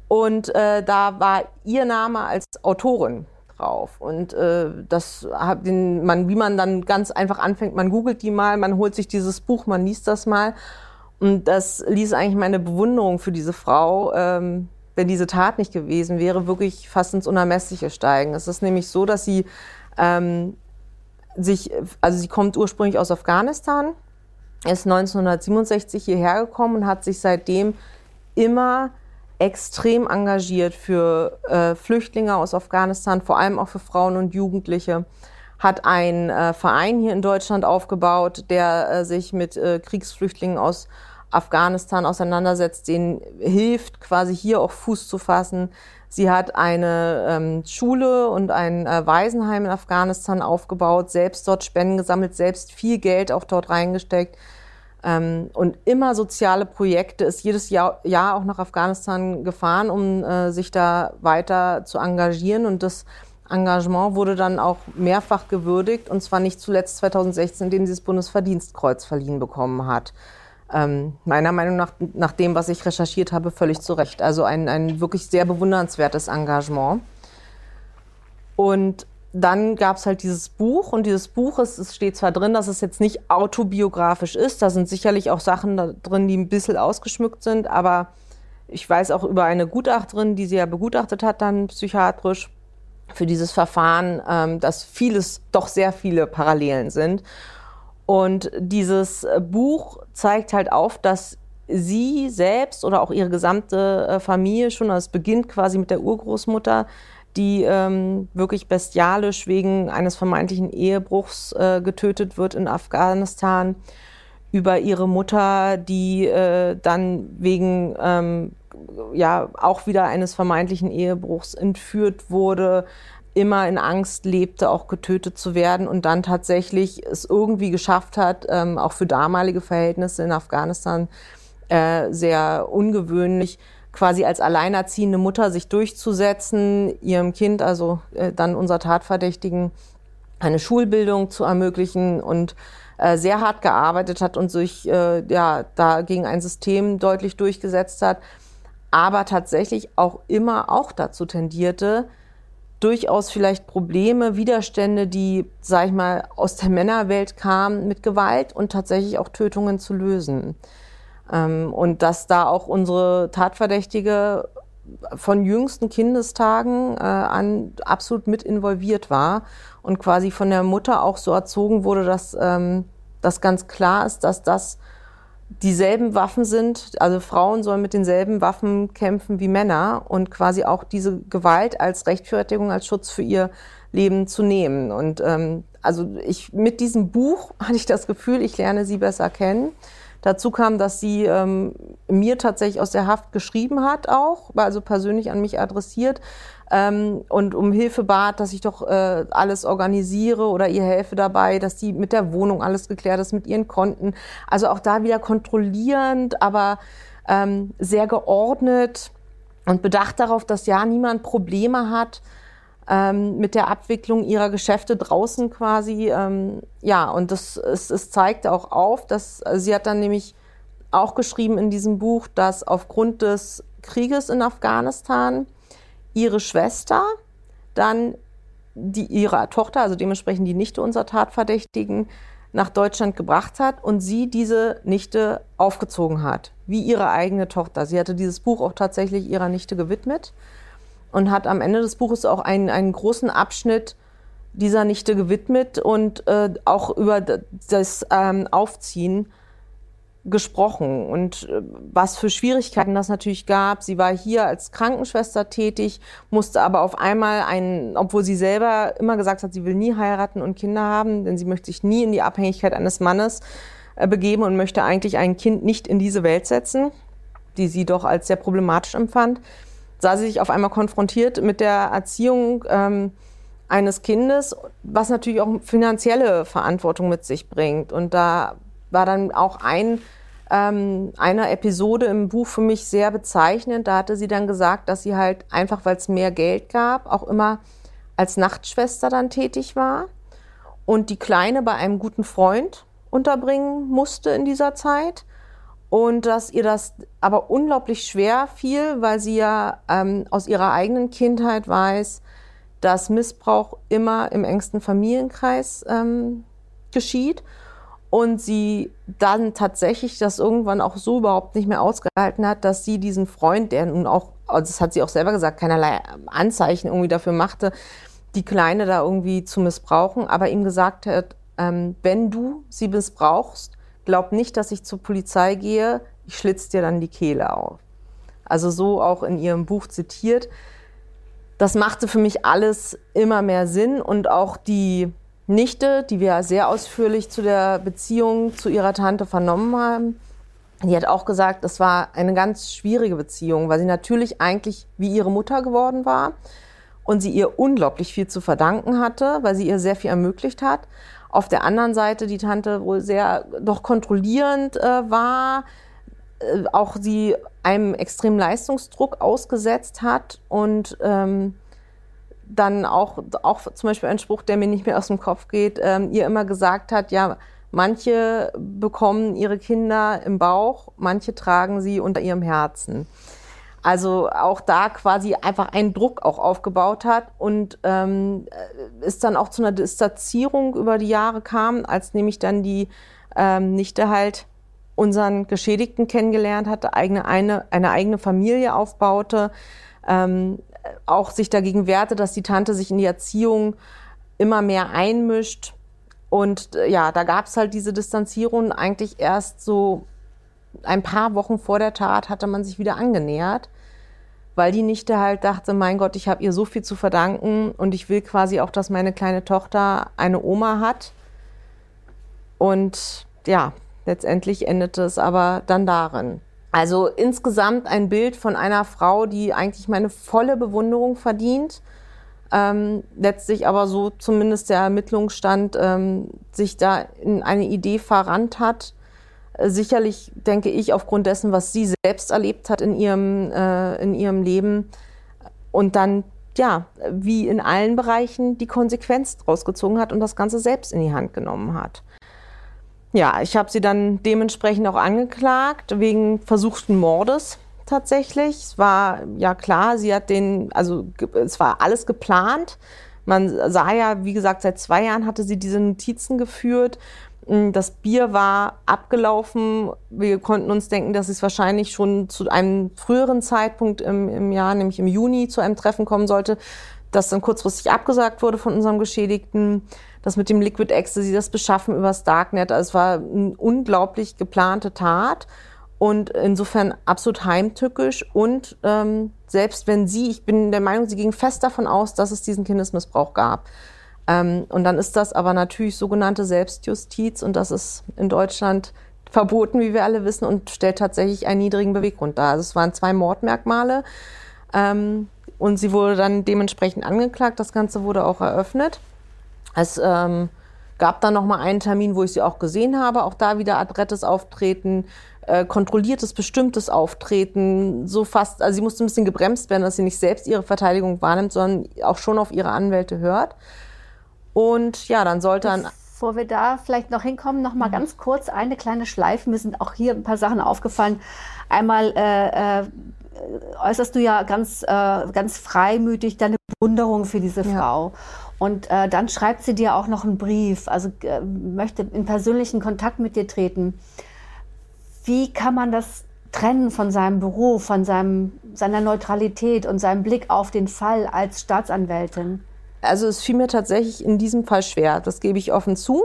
D: und äh, da war ihr Name als Autorin drauf. Und äh, das den, man, wie man dann ganz einfach anfängt, man googelt die mal, man holt sich dieses Buch, man liest das mal. Und das ließ eigentlich meine Bewunderung für diese Frau, ähm, wenn diese Tat nicht gewesen wäre, wirklich fast ins Unermessliche steigen. Es ist nämlich so, dass sie ähm, sich, also sie kommt ursprünglich aus Afghanistan, ist 1967 hierher gekommen und hat sich seitdem immer extrem engagiert für äh, Flüchtlinge aus Afghanistan, vor allem auch für Frauen und Jugendliche, hat einen äh, Verein hier in Deutschland aufgebaut, der äh, sich mit äh, Kriegsflüchtlingen aus Afghanistan auseinandersetzt, denen hilft, quasi hier auch Fuß zu fassen. Sie hat eine ähm, Schule und ein äh, Waisenheim in Afghanistan aufgebaut, selbst dort Spenden gesammelt, selbst viel Geld auch dort reingesteckt Ähm, und immer soziale Projekte, ist jedes Jahr, Jahr auch nach Afghanistan gefahren, um äh, sich da weiter zu engagieren. Und das Engagement wurde dann auch mehrfach gewürdigt, und zwar nicht zuletzt 2016, indem sie das Bundesverdienstkreuz verliehen bekommen hat. Ähm, meiner Meinung nach, nach dem, was ich recherchiert habe, völlig zu Recht. Also ein, ein wirklich sehr bewundernswertes Engagement. Und dann gab es halt dieses Buch und dieses Buch, ist, es steht zwar drin, dass es jetzt nicht autobiografisch ist, da sind sicherlich auch Sachen drin, die ein bisschen ausgeschmückt sind, aber ich weiß auch über eine Gutachterin, die sie ja begutachtet hat, dann psychiatrisch für dieses Verfahren, ähm, dass vieles, doch sehr viele Parallelen sind. Und dieses Buch zeigt halt auf, dass sie selbst oder auch ihre gesamte äh, Familie schon, also es beginnt quasi mit der Urgroßmutter, die ähm, wirklich bestialisch wegen eines vermeintlichen Ehebruchs äh, getötet wird in Afghanistan, über ihre Mutter, die äh, dann wegen ähm, ja auch wieder eines vermeintlichen Ehebruchs entführt wurde, immer in Angst lebte, auch getötet zu werden und dann tatsächlich es irgendwie geschafft hat, ähm, auch für damalige Verhältnisse in Afghanistan äh, sehr ungewöhnlich, quasi als alleinerziehende Mutter sich durchzusetzen, ihrem Kind, also äh, dann unser Tatverdächtigen, eine Schulbildung zu ermöglichen und äh, sehr hart gearbeitet hat und sich äh, ja da gegen ein System deutlich durchgesetzt hat, aber tatsächlich auch immer auch dazu tendierte, durchaus vielleicht Probleme, Widerstände, die, sag ich mal, aus der Männerwelt kamen, mit Gewalt und tatsächlich auch Tötungen zu lösen. Ähm, und dass da auch unsere Tatverdächtige von jüngsten Kindestagen äh, an absolut mit involviert war und quasi von der Mutter auch so erzogen wurde, dass ähm, das ganz klar ist, dass das dieselben Waffen sind, also Frauen sollen mit denselben Waffen kämpfen wie Männer und quasi auch diese Gewalt als Rechtfertigung, als Schutz für ihr Leben zu nehmen. Und ähm, also ich mit diesem Buch [LAUGHS] hatte ich das Gefühl, ich lerne sie besser kennen. Dazu kam, dass sie ähm, mir tatsächlich aus der Haft geschrieben hat, auch, also persönlich an mich adressiert ähm, und um Hilfe bat, dass ich doch äh, alles organisiere oder ihr helfe dabei, dass die mit der Wohnung alles geklärt ist, mit ihren Konten. Also auch da wieder kontrollierend, aber ähm, sehr geordnet und bedacht darauf, dass ja niemand Probleme hat ähm, mit der Abwicklung ihrer Geschäfte draußen quasi. Ähm, ja, und das es, es zeigt auch auf, dass also sie hat dann nämlich auch geschrieben in diesem Buch, dass aufgrund des Krieges in Afghanistan ihre Schwester dann die, ihre Tochter, also dementsprechend die Nichte unserer Tatverdächtigen, nach Deutschland gebracht hat und sie diese Nichte aufgezogen hat, wie ihre eigene Tochter. Sie hatte dieses Buch auch tatsächlich ihrer Nichte gewidmet und hat am Ende des Buches auch einen, einen großen Abschnitt dieser Nichte gewidmet und äh, auch über das ähm, Aufziehen gesprochen und äh, was für Schwierigkeiten das natürlich gab. Sie war hier als Krankenschwester tätig, musste aber auf einmal einen, obwohl sie selber immer gesagt hat, sie will nie heiraten und Kinder haben, denn sie möchte sich nie in die Abhängigkeit eines Mannes äh, begeben und möchte eigentlich ein Kind nicht in diese Welt setzen, die sie doch als sehr problematisch empfand, sah sie sich auf einmal konfrontiert mit der Erziehung ähm, eines Kindes, was natürlich auch finanzielle Verantwortung mit sich bringt. Und da war dann auch ein, ähm, eine Episode im Buch für mich sehr bezeichnend. Da hatte sie dann gesagt, dass sie halt einfach, weil es mehr Geld gab, auch immer als Nachtschwester dann tätig war und die Kleine bei einem guten Freund unterbringen musste in dieser Zeit und dass ihr das aber unglaublich schwer fiel, weil sie ja ähm, aus ihrer eigenen Kindheit weiß, dass Missbrauch immer im engsten Familienkreis ähm, geschieht. Und sie dann tatsächlich das irgendwann auch so überhaupt nicht mehr ausgehalten hat, dass sie diesen Freund, der nun auch, also das hat sie auch selber gesagt, keinerlei Anzeichen irgendwie dafür machte, die Kleine da irgendwie zu missbrauchen, aber ihm gesagt hat, ähm, wenn du sie missbrauchst, glaub nicht, dass ich zur Polizei gehe, ich schlitz dir dann die Kehle auf. Also so auch in ihrem Buch zitiert. Das machte für mich alles immer mehr Sinn und auch die Nichte, die wir sehr ausführlich zu der Beziehung zu ihrer Tante vernommen haben, die hat auch gesagt, es war eine ganz schwierige Beziehung, weil sie natürlich eigentlich wie ihre Mutter geworden war und sie ihr unglaublich viel zu verdanken hatte, weil sie ihr sehr viel ermöglicht hat. Auf der anderen Seite die Tante wohl sehr doch kontrollierend äh, war, äh, auch sie einem extremen Leistungsdruck ausgesetzt hat und ähm, dann auch, auch zum Beispiel ein Spruch, der mir nicht mehr aus dem Kopf geht, ähm, ihr immer gesagt hat, ja, manche bekommen ihre Kinder im Bauch, manche tragen sie unter ihrem Herzen. Also auch da quasi einfach einen Druck auch aufgebaut hat und ähm, es dann auch zu einer Distanzierung über die Jahre kam, als nämlich dann die ähm, Nichte halt unseren Geschädigten kennengelernt hatte, eigene, eine, eine eigene Familie aufbaute, ähm, auch sich dagegen wehrte, dass die Tante sich in die Erziehung immer mehr einmischt. Und äh, ja, da gab es halt diese Distanzierung eigentlich erst so ein paar Wochen vor der Tat hatte man sich wieder angenähert, weil die Nichte halt dachte, mein Gott, ich habe ihr so viel zu verdanken und ich will quasi auch, dass meine kleine Tochter eine Oma hat. Und ja, letztendlich endete es aber dann darin. Also insgesamt ein Bild von einer Frau, die eigentlich meine volle Bewunderung verdient, ähm, letztlich aber so zumindest der Ermittlungsstand ähm, sich da in eine Idee verrannt hat. Sicherlich denke ich aufgrund dessen, was sie selbst erlebt hat in ihrem, äh, in ihrem Leben und dann ja, wie in allen Bereichen die Konsequenz draus gezogen hat und das Ganze selbst in die Hand genommen hat. Ja, ich habe sie dann dementsprechend auch angeklagt wegen versuchten Mordes tatsächlich. Es war ja klar, sie hat den, also es war alles geplant. Man sah ja, wie gesagt, seit zwei Jahren hatte sie diese Notizen geführt. Hm, das Bier war abgelaufen. Wir konnten uns denken, dass es wahrscheinlich schon zu einem früheren Zeitpunkt im, im Jahr, nämlich im Juni, zu einem Treffen kommen sollte, das dann kurzfristig abgesagt wurde von unserem Geschädigten das mit dem Liquid Ecstasy, das Beschaffen übers Darknet. Also es war eine unglaublich geplante Tat und insofern absolut heimtückisch. Und ähm, selbst wenn sie, ich bin der Meinung, sie ging fest davon aus, dass es diesen Kindesmissbrauch gab. Ähm, und dann ist das aber natürlich sogenannte Selbstjustiz und das ist in Deutschland verboten, wie wir alle wissen, und stellt tatsächlich einen niedrigen Beweggrund dar. Also es waren zwei Mordmerkmale ähm, und sie wurde dann dementsprechend angeklagt. Das Ganze wurde auch eröffnet. Es ähm, gab dann noch mal einen Termin, wo ich sie auch gesehen habe. Auch da wieder adrettes Auftreten, äh, kontrolliertes, bestimmtes Auftreten. So fast, also sie musste ein bisschen gebremst werden, dass sie nicht selbst ihre Verteidigung wahrnimmt, sondern auch schon auf ihre Anwälte hört. Und ja, dann sollte dann
C: Bevor wir da vielleicht noch hinkommen, noch mal mhm. ganz kurz eine kleine Schleife. Mir sind auch hier ein paar Sachen aufgefallen. Einmal äh, äh, äußerst du ja ganz, äh, ganz freimütig deine Bewunderung für diese ja. Frau. Und äh, dann schreibt sie dir auch noch einen Brief, also äh, möchte in persönlichen Kontakt mit dir treten. Wie kann man das trennen von seinem Beruf, von seinem, seiner Neutralität und seinem Blick auf den Fall als Staatsanwältin?
D: Also es fiel mir tatsächlich in diesem Fall schwer, das gebe ich offen zu.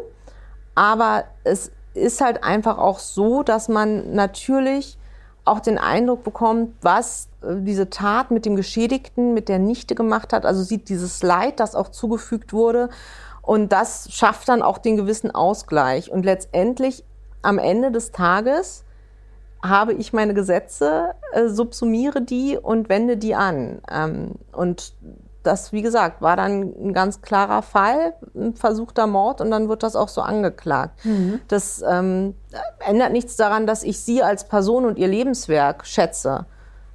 D: Aber es ist halt einfach auch so, dass man natürlich auch den Eindruck bekommt, was äh, diese Tat mit dem Geschädigten, mit der Nichte gemacht hat. Also sieht dieses Leid, das auch zugefügt wurde. Und das schafft dann auch den gewissen Ausgleich. Und letztendlich am Ende des Tages habe ich meine Gesetze, äh, subsumiere die und wende die an. Ähm, und das, wie gesagt, war dann ein ganz klarer Fall, ein versuchter Mord und dann wird das auch so angeklagt. Mhm. Das ähm, ändert nichts daran, dass ich sie als Person und ihr Lebenswerk schätze.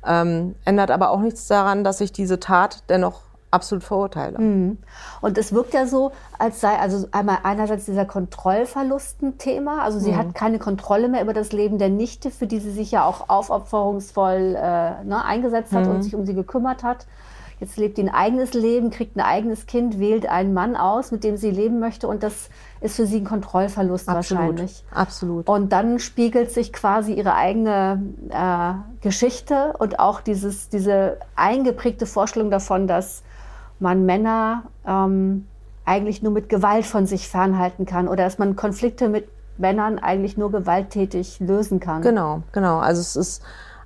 D: Ähm, ändert aber auch nichts daran, dass ich diese Tat dennoch absolut verurteile. Mhm.
C: Und es wirkt ja so, als sei also einmal einerseits dieser Kontrollverlust ein Thema. Also sie mhm. hat keine Kontrolle mehr über das Leben der Nichte, für die sie sich ja auch aufopferungsvoll äh, ne, eingesetzt hat mhm. und sich um sie gekümmert hat. Jetzt lebt sie ein eigenes Leben, kriegt ein eigenes Kind, wählt einen Mann aus, mit dem sie leben möchte und das ist für sie ein Kontrollverlust
D: Absolut.
C: wahrscheinlich.
D: Absolut.
C: Und dann spiegelt sich quasi ihre eigene äh, Geschichte und auch dieses, diese eingeprägte Vorstellung davon, dass man Männer ähm, eigentlich nur mit Gewalt von sich fernhalten kann oder dass man Konflikte mit Männern eigentlich nur gewalttätig lösen kann.
D: Genau, genau. Also es ist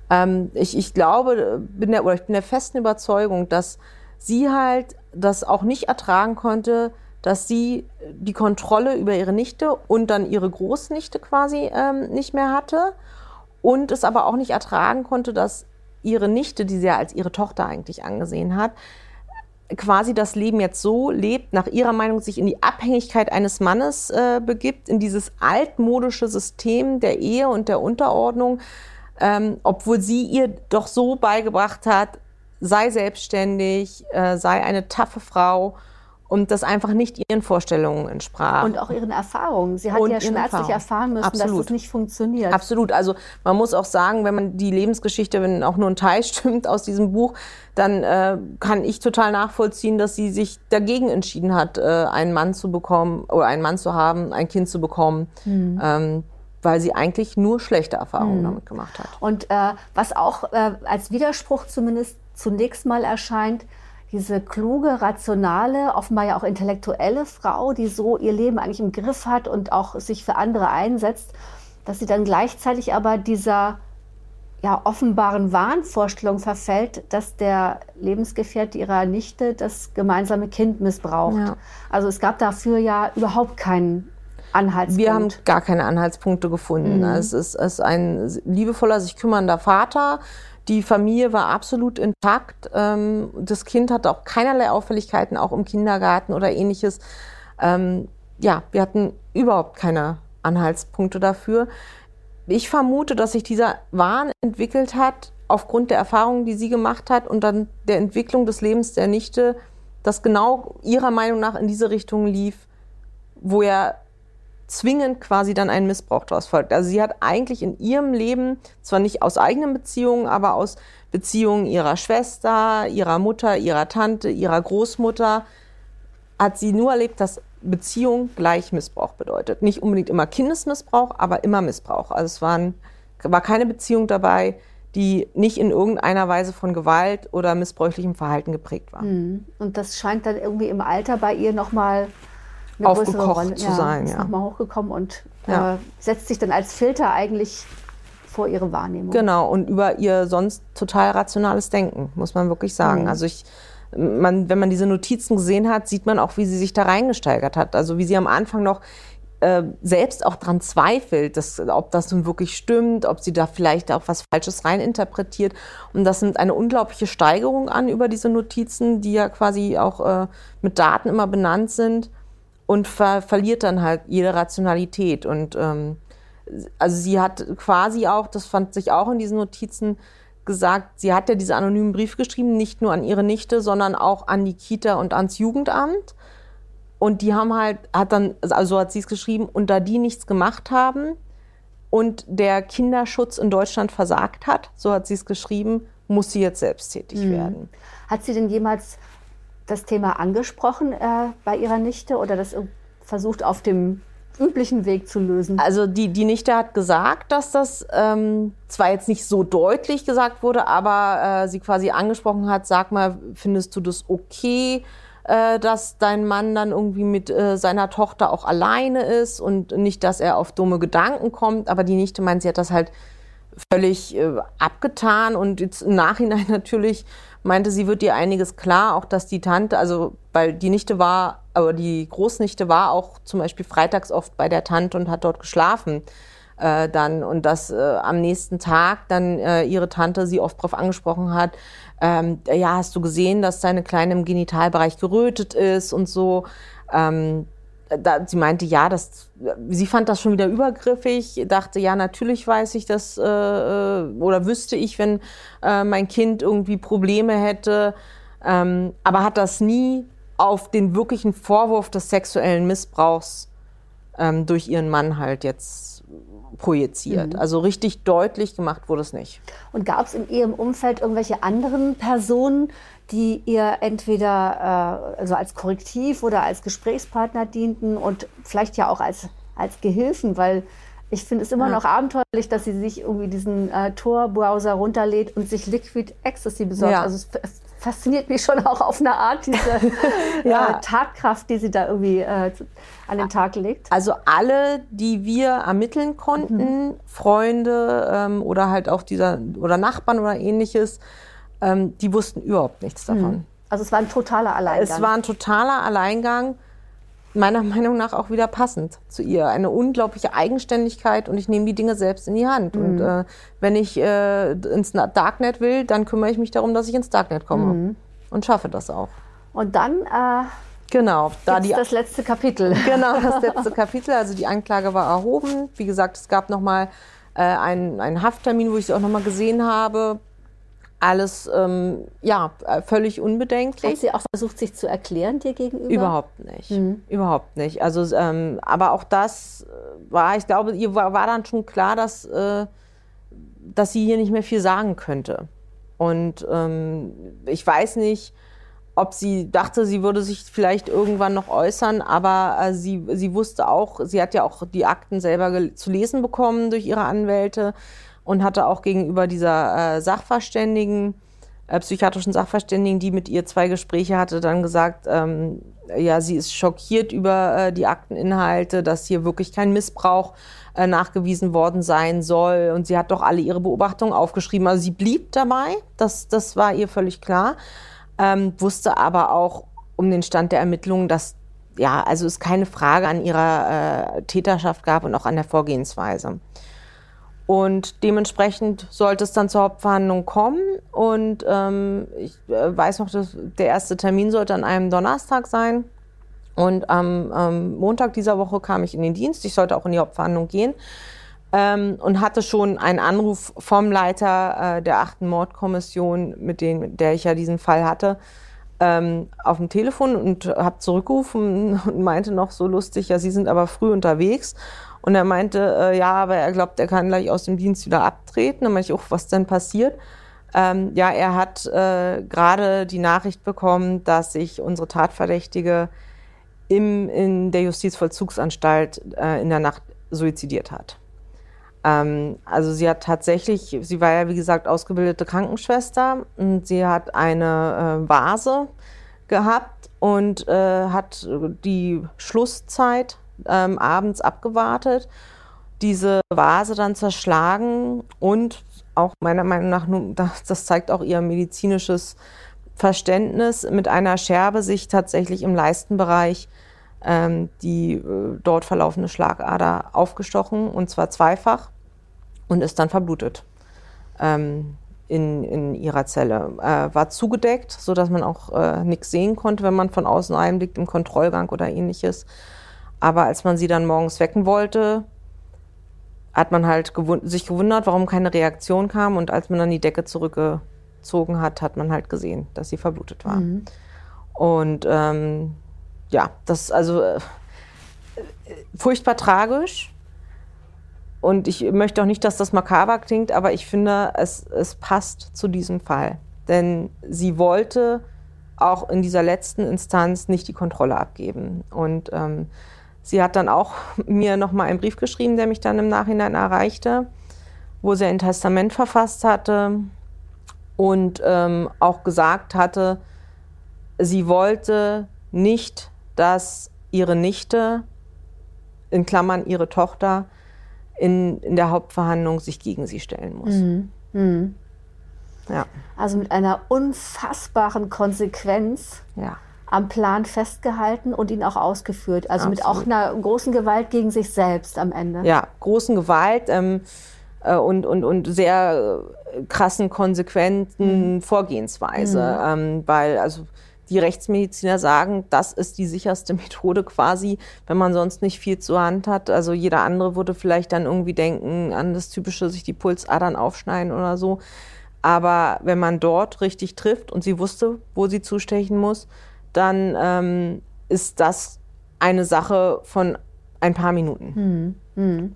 D: ähm, ich, ich glaube, bin der, oder ich bin der festen Überzeugung, dass sie halt das auch nicht ertragen konnte, dass sie die Kontrolle über ihre Nichte und dann ihre Großnichte quasi ähm, nicht mehr hatte und es aber auch nicht ertragen konnte, dass ihre Nichte, die sie ja als ihre Tochter eigentlich angesehen hat, quasi das Leben jetzt so lebt, nach ihrer Meinung sich in die Abhängigkeit eines Mannes äh, begibt, in dieses altmodische System der Ehe und der Unterordnung, ähm, obwohl sie ihr doch so beigebracht hat, sei selbstständig, äh, sei eine taffe Frau und das einfach nicht ihren Vorstellungen entsprach.
C: Und auch ihren Erfahrungen. Sie hat
D: Und
C: ja schmerzlich erfahren müssen, dass
D: Absolut.
C: das nicht funktioniert.
D: Absolut. Also man muss auch sagen, wenn man die Lebensgeschichte, wenn auch nur ein Teil [LAUGHS] stimmt aus diesem Buch, dann äh, kann ich total nachvollziehen, dass sie sich dagegen entschieden hat, äh, einen Mann zu bekommen oder einen Mann zu haben, ein Kind zu bekommen, ähm, weil sie eigentlich nur schlechte Erfahrungen damit gemacht hat.
C: Und äh, was auch äh, als Widerspruch zumindest zunächst mal erscheint, diese kluge, rationale, offenbar ja auch intellektuelle Frau, die so ihr Leben eigentlich im Griff hat und auch sich für andere einsetzt, dass sie dann gleichzeitig aber dieser ja, offenbaren Wahnvorstellung verfällt, dass der Lebensgefährte ihrer Nichte das gemeinsame Kind missbraucht.
D: Ja.
C: Also es gab dafür ja überhaupt keinen Anhaltspunkt.
D: Wir haben gar keine Anhaltspunkte gefunden. Es, ist, es ist ein liebevoller, sich kümmernder Vater. Die Familie war absolut intakt. Ähm, das Kind hatte auch keinerlei Auffälligkeiten, auch im Kindergarten oder ähnliches. Ähm, ja, wir hatten überhaupt keine Anhaltspunkte dafür. Ich vermute, dass sich dieser Wahn entwickelt hat aufgrund der Erfahrungen, die sie gemacht hat und dann der Entwicklung des Lebens der Nichte, das genau ihrer Meinung nach in diese Richtung lief, wo ja zwingend quasi dann ein Missbrauch daraus folgt. Also sie hat eigentlich in ihrem Leben, zwar nicht aus eigenen Beziehungen, aber aus Beziehungen ihrer Schwester, ihrer Mutter, ihrer Tante, ihrer Großmutter, hat sie nur erlebt, dass Beziehung gleich Missbrauch bedeutet. Nicht unbedingt immer Kindesmissbrauch, aber immer Missbrauch. Also es waren, war keine Beziehung dabei, die nicht in irgendeiner Weise von Gewalt oder missbräuchlichem Verhalten geprägt war.
C: Und das scheint dann irgendwie im Alter bei ihr nochmal eine
D: Aufgekocht
C: Rolle
D: zu sein,
C: Ist
D: ja.
C: nochmal hochgekommen und
D: Ja.
C: äh, setzt sich dann als Filter eigentlich vor ihre Wahrnehmung.
D: Genau, und über ihr sonst total rationales Denken, muss man wirklich sagen.
C: Mhm.
D: Also ich, man, wenn man diese Notizen gesehen hat, sieht man auch, wie sie sich da reingesteigert hat. Also wie sie am Anfang noch äh, selbst auch dran zweifelt, dass, ob das nun wirklich stimmt, ob sie da vielleicht auch was Falsches reininterpretiert. Und das nimmt eine unglaubliche Steigerung an über diese Notizen, die ja quasi auch äh, mit Daten immer benannt sind und ver verliert dann halt jede Rationalität. Und ähm, also sie hat quasi auch, das fand sich auch in diesen Notizen gesagt, sie hat ja diesen anonymen Brief geschrieben, nicht nur an ihre Nichte, sondern auch an die Kita und ans Jugendamt. Und die haben halt, hat dann, also so hat sie es geschrieben, und da die nichts gemacht haben und der Kinderschutz in Deutschland versagt hat, so hat sie es geschrieben, muss sie jetzt selbsttätig werden.
C: Hat sie denn jemals das Thema angesprochen äh, bei ihrer Nichte oder das versucht auf dem üblichen Weg zu lösen?
D: Also die, die Nichte hat gesagt, dass das ähm, zwar jetzt nicht so deutlich gesagt wurde, aber äh, sie quasi angesprochen hat, sag mal, findest du das okay, äh, dass dein Mann dann irgendwie mit äh, seiner Tochter auch alleine ist und nicht, dass er auf dumme Gedanken kommt. Aber die Nichte meint, sie hat das halt völlig äh, abgetan und jetzt im Nachhinein [LAUGHS] natürlich meinte, sie wird ihr einiges klar, auch dass die Tante, also weil die Nichte war, aber die Großnichte war auch zum Beispiel freitags oft bei der Tante und hat dort geschlafen äh, dann und dass äh, am nächsten Tag dann äh, ihre Tante sie oft darauf angesprochen hat, ähm, ja, hast du gesehen, dass deine Kleine im Genitalbereich gerötet ist und so. Ähm, da, sie meinte, ja, das, sie fand das schon wieder übergriffig, dachte, ja, natürlich weiß ich das äh, äh, oder wüsste ich, wenn äh, mein Kind irgendwie Probleme hätte, ähm, aber hat das nie auf den wirklichen Vorwurf des sexuellen Missbrauchs ähm, durch ihren Mann halt jetzt projiziert. Also richtig deutlich gemacht wurde es nicht.
C: Und gab es in ihrem Umfeld irgendwelche anderen Personen, die ihr entweder äh, also als Korrektiv oder als Gesprächspartner dienten und vielleicht ja auch als, als Gehilfen, weil ich finde es immer noch abenteuerlich, dass sie sich irgendwie diesen äh, Tor-Browser runterlädt und sich Liquid Ecstasy besorgt.
D: Ja.
C: Also es fasziniert mich schon auch auf eine Art, diese [LAUGHS]
D: Ja.
C: äh, Tatkraft, die sie da irgendwie äh, an den Tag legt.
D: Also alle, die wir ermitteln konnten, Freunde ähm, oder halt auch dieser oder Nachbarn oder ähnliches, ähm, die wussten überhaupt nichts davon.
C: Also es war ein totaler Alleingang.
D: Es war ein totaler Alleingang, meiner Meinung nach auch wieder passend zu ihr. Eine unglaubliche Eigenständigkeit und ich nehme die Dinge selbst in die Hand. Und äh, wenn ich äh, ins Darknet will, dann kümmere ich mich darum, dass ich ins Darknet komme. Und schaffe das auch.
C: Und dann äh,
D: genau,
C: da die, das letzte Kapitel. [LAUGHS]
D: Genau, das [LAUGHS] letzte Kapitel. Also die Anklage war erhoben. Wie gesagt, es gab nochmal äh, einen, einen Hafttermin, wo ich sie auch nochmal gesehen habe. Alles ähm, ja völlig unbedenklich.
C: Hat sie auch versucht, sich zu erklären dir gegenüber?
D: Überhaupt nicht, mhm. überhaupt nicht. Also, ähm, aber auch das war, ich glaube, ihr war, war dann schon klar, dass äh, dass sie hier nicht mehr viel sagen könnte. Und ähm, ich weiß nicht, ob sie dachte, sie würde sich vielleicht irgendwann noch äußern, aber äh, sie, sie wusste auch, sie hat ja auch die Akten selber zu lesen bekommen durch ihre Anwälte und hatte auch gegenüber dieser äh, Sachverständigen, äh, psychiatrischen Sachverständigen, die mit ihr zwei Gespräche hatte, dann gesagt, ähm, ja, sie ist schockiert über äh, die Akteninhalte, dass hier wirklich kein Missbrauch äh, nachgewiesen worden sein soll. Und sie hat doch alle ihre Beobachtungen aufgeschrieben. Also sie blieb dabei, das, das war ihr völlig klar, ähm, wusste aber auch um den Stand der Ermittlungen, dass ja, also es keine Frage an ihrer äh, Täterschaft gab und auch an der Vorgehensweise. Und dementsprechend sollte es dann zur Hauptverhandlung kommen. Und ähm, ich äh, weiß noch, dass der erste Termin sollte an einem Donnerstag sein. Und am ähm, Montag dieser Woche kam ich in den Dienst. Ich sollte auch in die Hauptverhandlung gehen. Ähm, und hatte schon einen Anruf vom Leiter äh, der achten Mordkommission, mit dem, mit der ich ja diesen Fall hatte, ähm, auf dem Telefon und habe zurückgerufen und meinte noch so lustig, ja, Sie sind aber früh unterwegs. Und er meinte, äh, ja, aber er glaubt, er kann gleich aus dem Dienst wieder abtreten. Dann meinte ich, was denn passiert? Ähm, ja, er hat äh, gerade die Nachricht bekommen, dass sich unsere Tatverdächtige im, in der Justizvollzugsanstalt äh, in der Nacht suizidiert hat. Ähm, also sie hat tatsächlich, sie war ja wie gesagt ausgebildete Krankenschwester und sie hat eine äh, Vase gehabt und äh, hat die Schlusszeit ähm, abends abgewartet, diese Vase dann zerschlagen und auch meiner Meinung nach, das zeigt auch ihr medizinisches Verständnis, mit einer Scherbe sich tatsächlich im Leistenbereich ähm, die äh, dort verlaufende Schlagader aufgestochen und zwar zweifach und ist dann verblutet ähm, in, in ihrer Zelle. Äh, war zugedeckt, sodass man auch äh, nichts sehen konnte, wenn man von außen einblickt im Kontrollgang oder ähnliches. Aber als man sie dann morgens wecken wollte, hat man halt gewund sich gewundert, warum keine Reaktion kam. Und als man dann die Decke zurückgezogen hat, hat man halt gesehen, dass sie verblutet war. Mhm. Und ähm, ja, das ist also äh, furchtbar tragisch. Und ich möchte auch nicht, dass das makaber klingt, aber ich finde, es, es passt zu diesem Fall. Denn sie wollte auch in dieser letzten Instanz nicht die Kontrolle abgeben. Und ähm, Sie hat dann auch mir nochmal einen Brief geschrieben, der mich dann im Nachhinein erreichte, wo sie ein Testament verfasst hatte und ähm, auch gesagt hatte, sie wollte nicht, dass ihre Nichte, in Klammern ihre Tochter, in, in der Hauptverhandlung sich gegen sie stellen muss. Mhm. Mhm.
C: Ja. Also mit einer unfassbaren Konsequenz.
D: Ja
C: am Plan festgehalten und ihn auch ausgeführt. Also Absolut. mit auch einer großen Gewalt gegen sich selbst am Ende.
D: Ja, großen Gewalt ähm, äh, und, und, und sehr äh, krassen, konsequenten mhm. Vorgehensweise. Mhm. Ähm, weil, also die Rechtsmediziner sagen, das ist die sicherste [LAUGHS] Methode quasi, wenn man sonst nicht viel zur Hand hat. Also jeder andere würde vielleicht dann irgendwie denken an das typische, sich die Pulsadern aufschneiden oder so. Aber wenn man dort richtig trifft und sie wusste, wo sie zustechen muss, dann ähm, ist das eine Sache von ein paar Minuten. Hm, hm.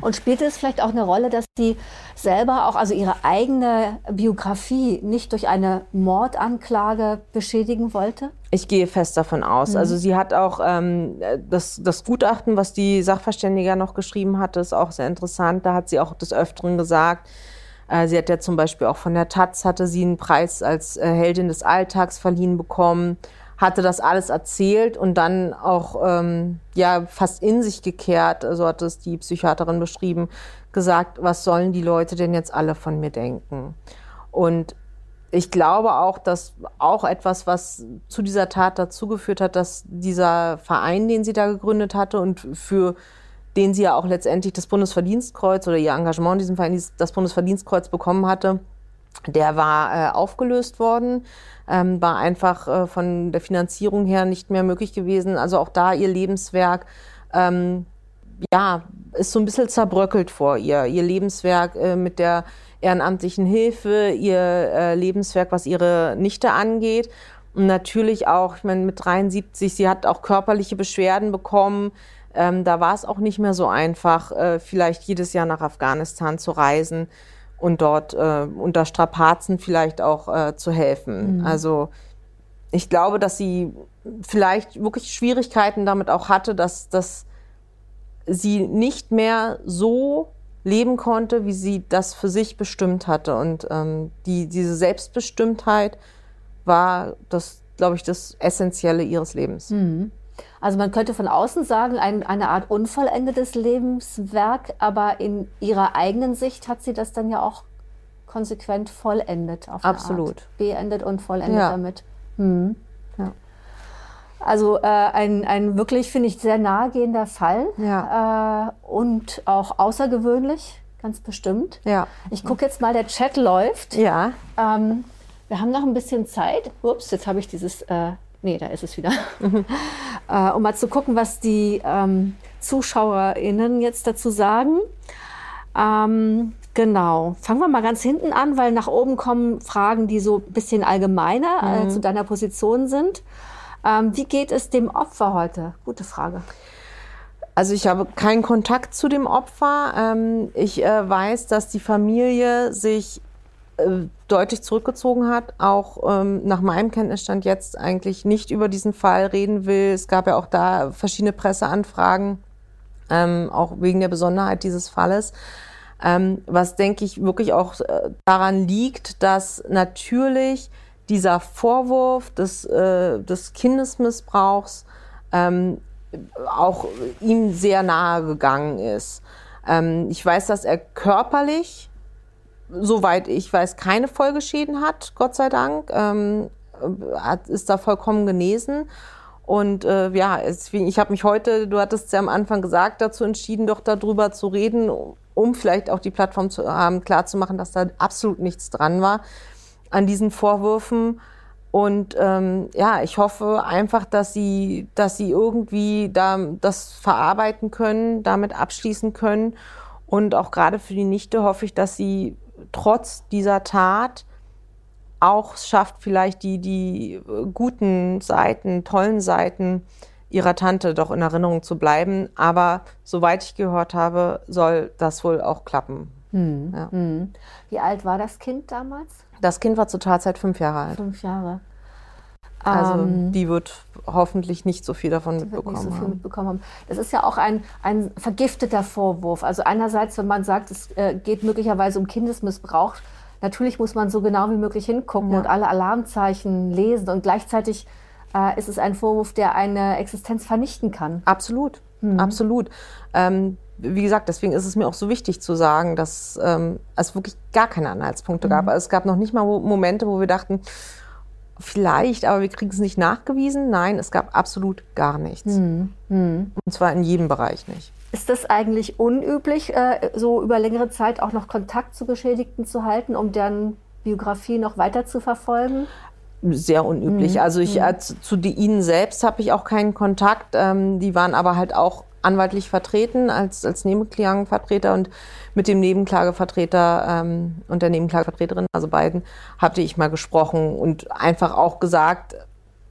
C: Und spielte es vielleicht auch eine Rolle, dass sie selber auch, also ihre eigene Biografie nicht durch eine Mordanklage beschädigen wollte?
D: Ich gehe fest davon aus. Mhm. Also sie hat auch ähm, das, das Gutachten, was die Sachverständige noch geschrieben hatte, ist auch sehr interessant. Da hat sie auch des Öfteren gesagt, sie hat ja zum Beispiel auch von der Taz hatte sie einen Preis als äh, Heldin des Alltags verliehen bekommen, hatte das alles erzählt und dann auch ähm, ja fast in sich gekehrt, so hat es die Psychiaterin beschrieben, gesagt, was sollen die Leute denn jetzt alle von mir denken? Und ich glaube auch, dass auch etwas, was zu dieser Tat dazugeführt hat, dass dieser Verein, den sie da gegründet hatte und für den sie ja auch letztendlich das Bundesverdienstkreuz oder ihr Engagement in diesem Verein das Bundesverdienstkreuz bekommen hatte, Der war äh, aufgelöst worden, ähm, war einfach äh, von der Finanzierung her nicht mehr möglich gewesen. Also auch da ihr Lebenswerk, ähm, ja, ist so ein bisschen zerbröckelt vor ihr. Ihr Lebenswerk äh, mit der ehrenamtlichen Hilfe, ihr äh, Lebenswerk, was ihre Nichte angeht. Und natürlich auch, ich meine, mit 73, sie hat auch körperliche Beschwerden bekommen. Ähm, da war es auch nicht mehr so einfach, äh, vielleicht jedes Jahr nach Afghanistan zu reisen und dort äh, unter Strapazen vielleicht auch äh, zu helfen. Mhm. Also ich glaube, dass sie vielleicht wirklich Schwierigkeiten damit auch hatte, dass, dass sie nicht mehr so leben konnte, wie sie das für sich bestimmt hatte. Und ähm, die, diese Selbstbestimmtheit war das, glaube ich, das Essentielle ihres Lebens.
C: Mhm. Also man könnte von außen sagen, ein, eine Art unvollendetes Lebenswerk, aber in ihrer eigenen Sicht hat sie das dann ja auch konsequent vollendet.
D: Absolut.
C: Beendet und vollendet ja. damit. Mhm. Ja. Also äh, ein, ein wirklich, finde ich, sehr nahegehender Fall
D: ja.
C: äh, und auch außergewöhnlich, ganz bestimmt.
D: Ja.
C: Ich gucke jetzt mal, der Chat läuft.
D: Ja.
C: Ähm, wir haben noch ein bisschen Zeit. Ups, jetzt habe ich dieses, äh, nee, da ist es wieder. [LAUGHS] äh, um mal zu gucken, was die ähm, ZuschauerInnen jetzt dazu sagen. Ähm, genau. Fangen wir mal ganz hinten an, weil nach oben kommen Fragen, die so ein bisschen allgemeiner äh, mhm. zu deiner Position sind. Ähm, wie geht es dem Opfer heute? Gute Frage.
D: Also ich habe keinen Kontakt zu dem Opfer. Ähm, ich äh, weiß, dass die Familie sich äh, deutlich zurückgezogen hat, auch ähm, nach meinem Kenntnisstand jetzt eigentlich nicht über diesen Fall reden will. Es gab ja auch da verschiedene Presseanfragen, auch wegen der Besonderheit dieses Falles. was denke ich wirklich auch äh, daran liegt, dass natürlich dieser Vorwurf des, äh, des Kindesmissbrauchs ähm, auch ihm sehr nahe gegangen ist. Ähm, ich weiß, dass er körperlich, soweit ich weiß, keine Folgeschäden hat, Gott sei Dank, ähm, hat, ist da vollkommen genesen. Und äh, ja, deswegen, ich habe mich heute, du hattest ja am Anfang gesagt, dazu entschieden, doch darüber zu reden, um vielleicht auch die Plattform zu haben, klarzumachen, dass da absolut nichts dran war an diesen Vorwürfen. Und ähm, ja, ich hoffe einfach, dass sie, dass sie irgendwie da das verarbeiten können, damit abschließen können. Und auch gerade für die Nichte hoffe ich, dass sie trotz dieser Tat auch schafft, vielleicht die, die guten Seiten, tollen Seiten ihrer Tante doch in Erinnerung zu bleiben. Aber soweit ich gehört habe, soll das wohl auch klappen.
C: Hm. Ja. Hm. Wie alt war das Kind damals?
D: Das Kind war zur Tatzeit fünf Jahre alt.
C: Fünf Jahre.
D: Also ähm, die wird hoffentlich nicht so viel davon mitbekommen,
C: so
D: viel haben.
C: mitbekommen haben. Das ist ja auch ein, ein vergifteter Vorwurf. Also einerseits, wenn man sagt, es äh, geht möglicherweise um Kindesmissbrauch, natürlich muss man so genau wie möglich hingucken ja. und alle Alarmzeichen lesen. Und gleichzeitig äh, ist es ein Vorwurf, der eine Existenz vernichten kann.
D: Absolut, mhm. absolut. Ähm, wie gesagt, deswegen ist es mir auch so wichtig zu sagen, dass ähm, es wirklich gar keine Anhaltspunkte mhm. gab. Also es gab noch nicht mal Momente, wo wir dachten, vielleicht, aber wir kriegen es nicht nachgewiesen. Nein, es gab absolut gar nichts. Mhm. Mhm. Und zwar in jedem Bereich nicht.
C: Ist das eigentlich unüblich, äh, so über längere Zeit auch noch Kontakt zu Geschädigten zu halten, um deren Biografie noch weiter zu verfolgen?
D: sehr unüblich. Mhm. Also ich mhm. als, zu die, ihnen selbst habe ich auch keinen Kontakt. Ähm, die waren aber halt auch anwaltlich vertreten als, als Nebenklagenvertreter und mit dem Nebenklagevertreter ähm, und der Nebenklagevertreterin, also beiden, hatte ich mal gesprochen und einfach auch gesagt,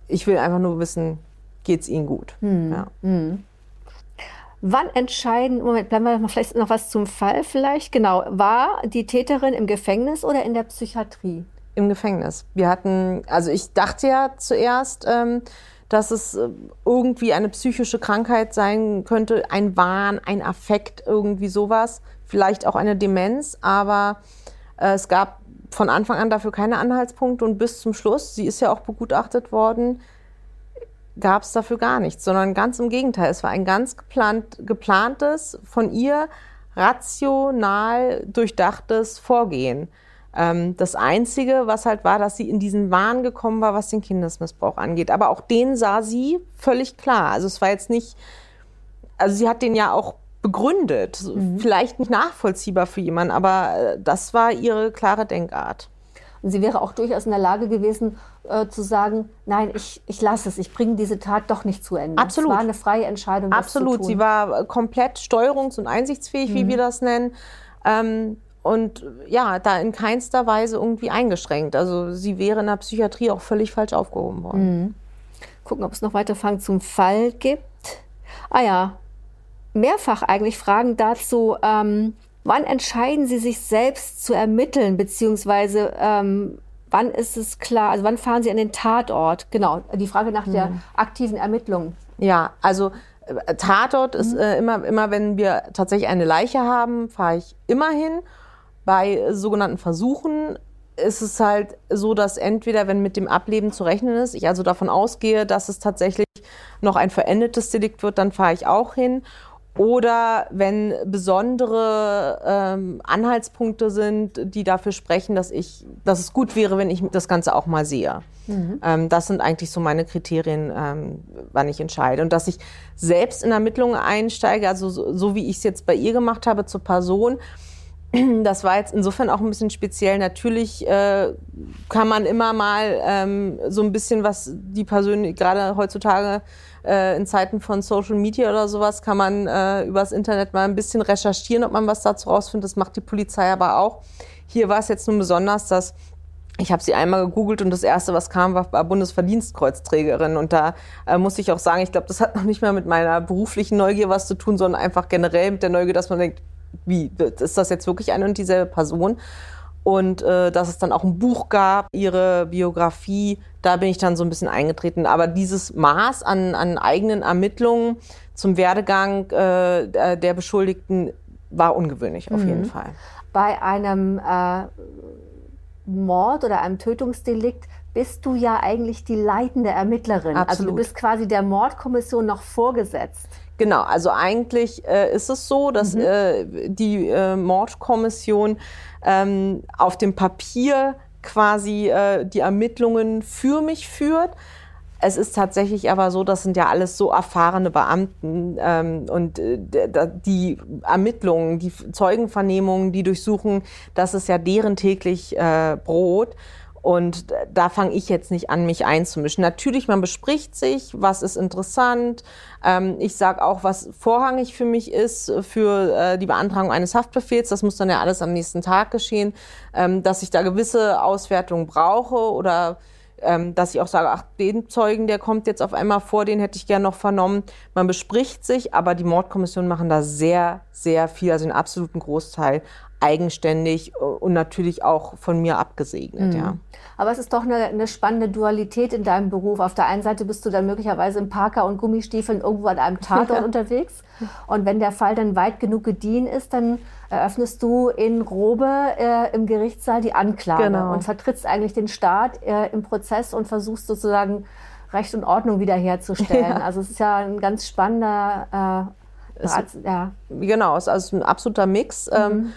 D: ich will einfach nur wissen, geht es ihnen gut.
C: Hm. Ja. Hm. Wann entscheiden, Moment, bleiben wir mal vielleicht noch was zum Fall vielleicht. Genau, war die Täterin im Gefängnis oder in der Psychiatrie?
D: Im Gefängnis. Wir hatten, also ich dachte ja zuerst, ähm, dass es äh, irgendwie eine psychische Krankheit sein könnte, ein Wahn, ein Affekt, irgendwie sowas, vielleicht auch eine Demenz, aber äh, es gab von Anfang an dafür keine Anhaltspunkte und bis zum Schluss, sie ist ja auch begutachtet worden, gab es dafür gar nichts, sondern ganz im Gegenteil. Es war ein ganz geplant, geplantes, von ihr rational durchdachtes Vorgehen. Ähm, das Einzige, was halt war, dass sie in diesen Wahn gekommen war, was den Kindesmissbrauch angeht. Aber auch den sah sie völlig klar. Also es war jetzt nicht, also sie hat den ja auch begründet. Mhm. Vielleicht nicht nachvollziehbar für jemanden, aber äh, das war ihre klare Denkart.
C: Und sie wäre auch durchaus in der Lage gewesen, äh, zu sagen, nein, ich, ich lasse es, ich bringe diese Tat doch nicht zu Ende.
D: Absolut.
C: Es war eine freie Entscheidung.
D: Absolut. Sie war äh, komplett steuerungs- und einsichtsfähig, wie wir das nennen. Ähm, und ja, da in keinster Weise irgendwie eingeschränkt. Also sie wäre in der Psychiatrie auch völlig falsch aufgehoben worden.
C: gucken, ob es noch weitere Fragen zum Fall gibt. Ah ja, mehrfach eigentlich Fragen dazu. Ähm, wann entscheiden Sie sich selbst zu ermitteln, beziehungsweise ähm, wann ist es klar, also wann fahren Sie an den Tatort? Genau, die Frage nach der aktiven Ermittlung.
D: Ja, also äh, Tatort ist äh, immer, immer, wenn wir tatsächlich eine Leiche haben, fahre ich immer hin. Bei äh, sogenannten Versuchen ist es halt so, dass entweder, wenn mit dem Ableben zu rechnen ist, ich also davon ausgehe, dass es tatsächlich noch ein verendetes Delikt wird, dann fahre ich auch hin. Oder wenn besondere ähm, Anhaltspunkte sind, die dafür sprechen, dass ich, dass es gut wäre, wenn ich das Ganze auch mal sehe. Ähm, das sind eigentlich so meine Kriterien, ähm, wann ich entscheide. Und dass ich selbst in Ermittlungen einsteige, also so, so wie ich es jetzt bei ihr gemacht habe zur Person, [CLEARS THROAT] das war jetzt insofern auch ein bisschen speziell. Natürlich äh, kann man immer mal ähm, so ein bisschen was die Person, gerade heutzutage äh, in Zeiten von Social Media oder sowas, kann man äh, übers Internet mal ein bisschen recherchieren, ob man was dazu rausfindet. Das macht die Polizei aber auch. Hier war es jetzt nun besonders, dass ich habe sie einmal gegoogelt und das erste, was kam, war, Bundesverdienstkreuzträgerin. Und da äh, muss ich auch sagen, ich glaube, das hat noch nicht mal mit meiner beruflichen Neugier was zu tun, sondern einfach generell mit der Neugier, dass man denkt, wie, ist das jetzt wirklich eine und dieselbe Person? Und äh, dass es dann auch ein Buch gab, ihre Biografie, da bin ich dann so ein bisschen eingetreten. Aber dieses Maß an, an eigenen Ermittlungen zum Werdegang äh, der Beschuldigten war ungewöhnlich auf jeden Fall.
C: Bei einem äh, Mord oder einem Tötungsdelikt bist du ja eigentlich die leitende Ermittlerin. Also du
D: Absolut.
C: bist quasi der Mordkommission noch vorgesetzt.
D: Genau, also eigentlich äh, ist es so, dass äh, die äh, Mordkommission ähm, auf dem Papier quasi äh, die Ermittlungen für mich führt. Es ist tatsächlich aber so, das sind ja alles so erfahrene Beamten ähm, und äh, die Ermittlungen, die Zeugenvernehmungen, die durchsuchen, das ist ja deren täglich äh, Brot. Und da fange ich jetzt nicht an, mich einzumischen. Natürlich, man bespricht sich, was ist interessant. Ähm, ich sage auch, was vorrangig für mich ist, für äh, die Beantragung eines Haftbefehls. Das muss dann ja alles am nächsten Tag geschehen. Ähm, dass ich da gewisse Auswertungen brauche oder ähm, dass ich auch sage, ach, den Zeugen, der kommt jetzt auf einmal vor, den hätte ich gern noch vernommen. Man bespricht sich, aber die Mordkommissionen machen da sehr, sehr viel, also den absoluten Großteil eigenständig äh, und natürlich auch von mir abgesegnet, ja.
C: Aber es ist doch eine, eine spannende Dualität in deinem Beruf. Auf der einen Seite bist du dann möglicherweise im Parker und Gummistiefeln irgendwo an einem Tatort [LAUGHS] unterwegs. Und wenn der Fall dann weit genug gediehen ist, dann eröffnest du in Robe äh, im Gerichtssaal die Anklage
D: Genau.
C: und vertrittst eigentlich den Staat äh, im Prozess und versuchst sozusagen Recht und Ordnung wiederherzustellen. [LAUGHS] Also es ist ja ein ganz spannender, äh, Rat, ja.
D: Genau, es ist also ein absoluter Mix. Ähm,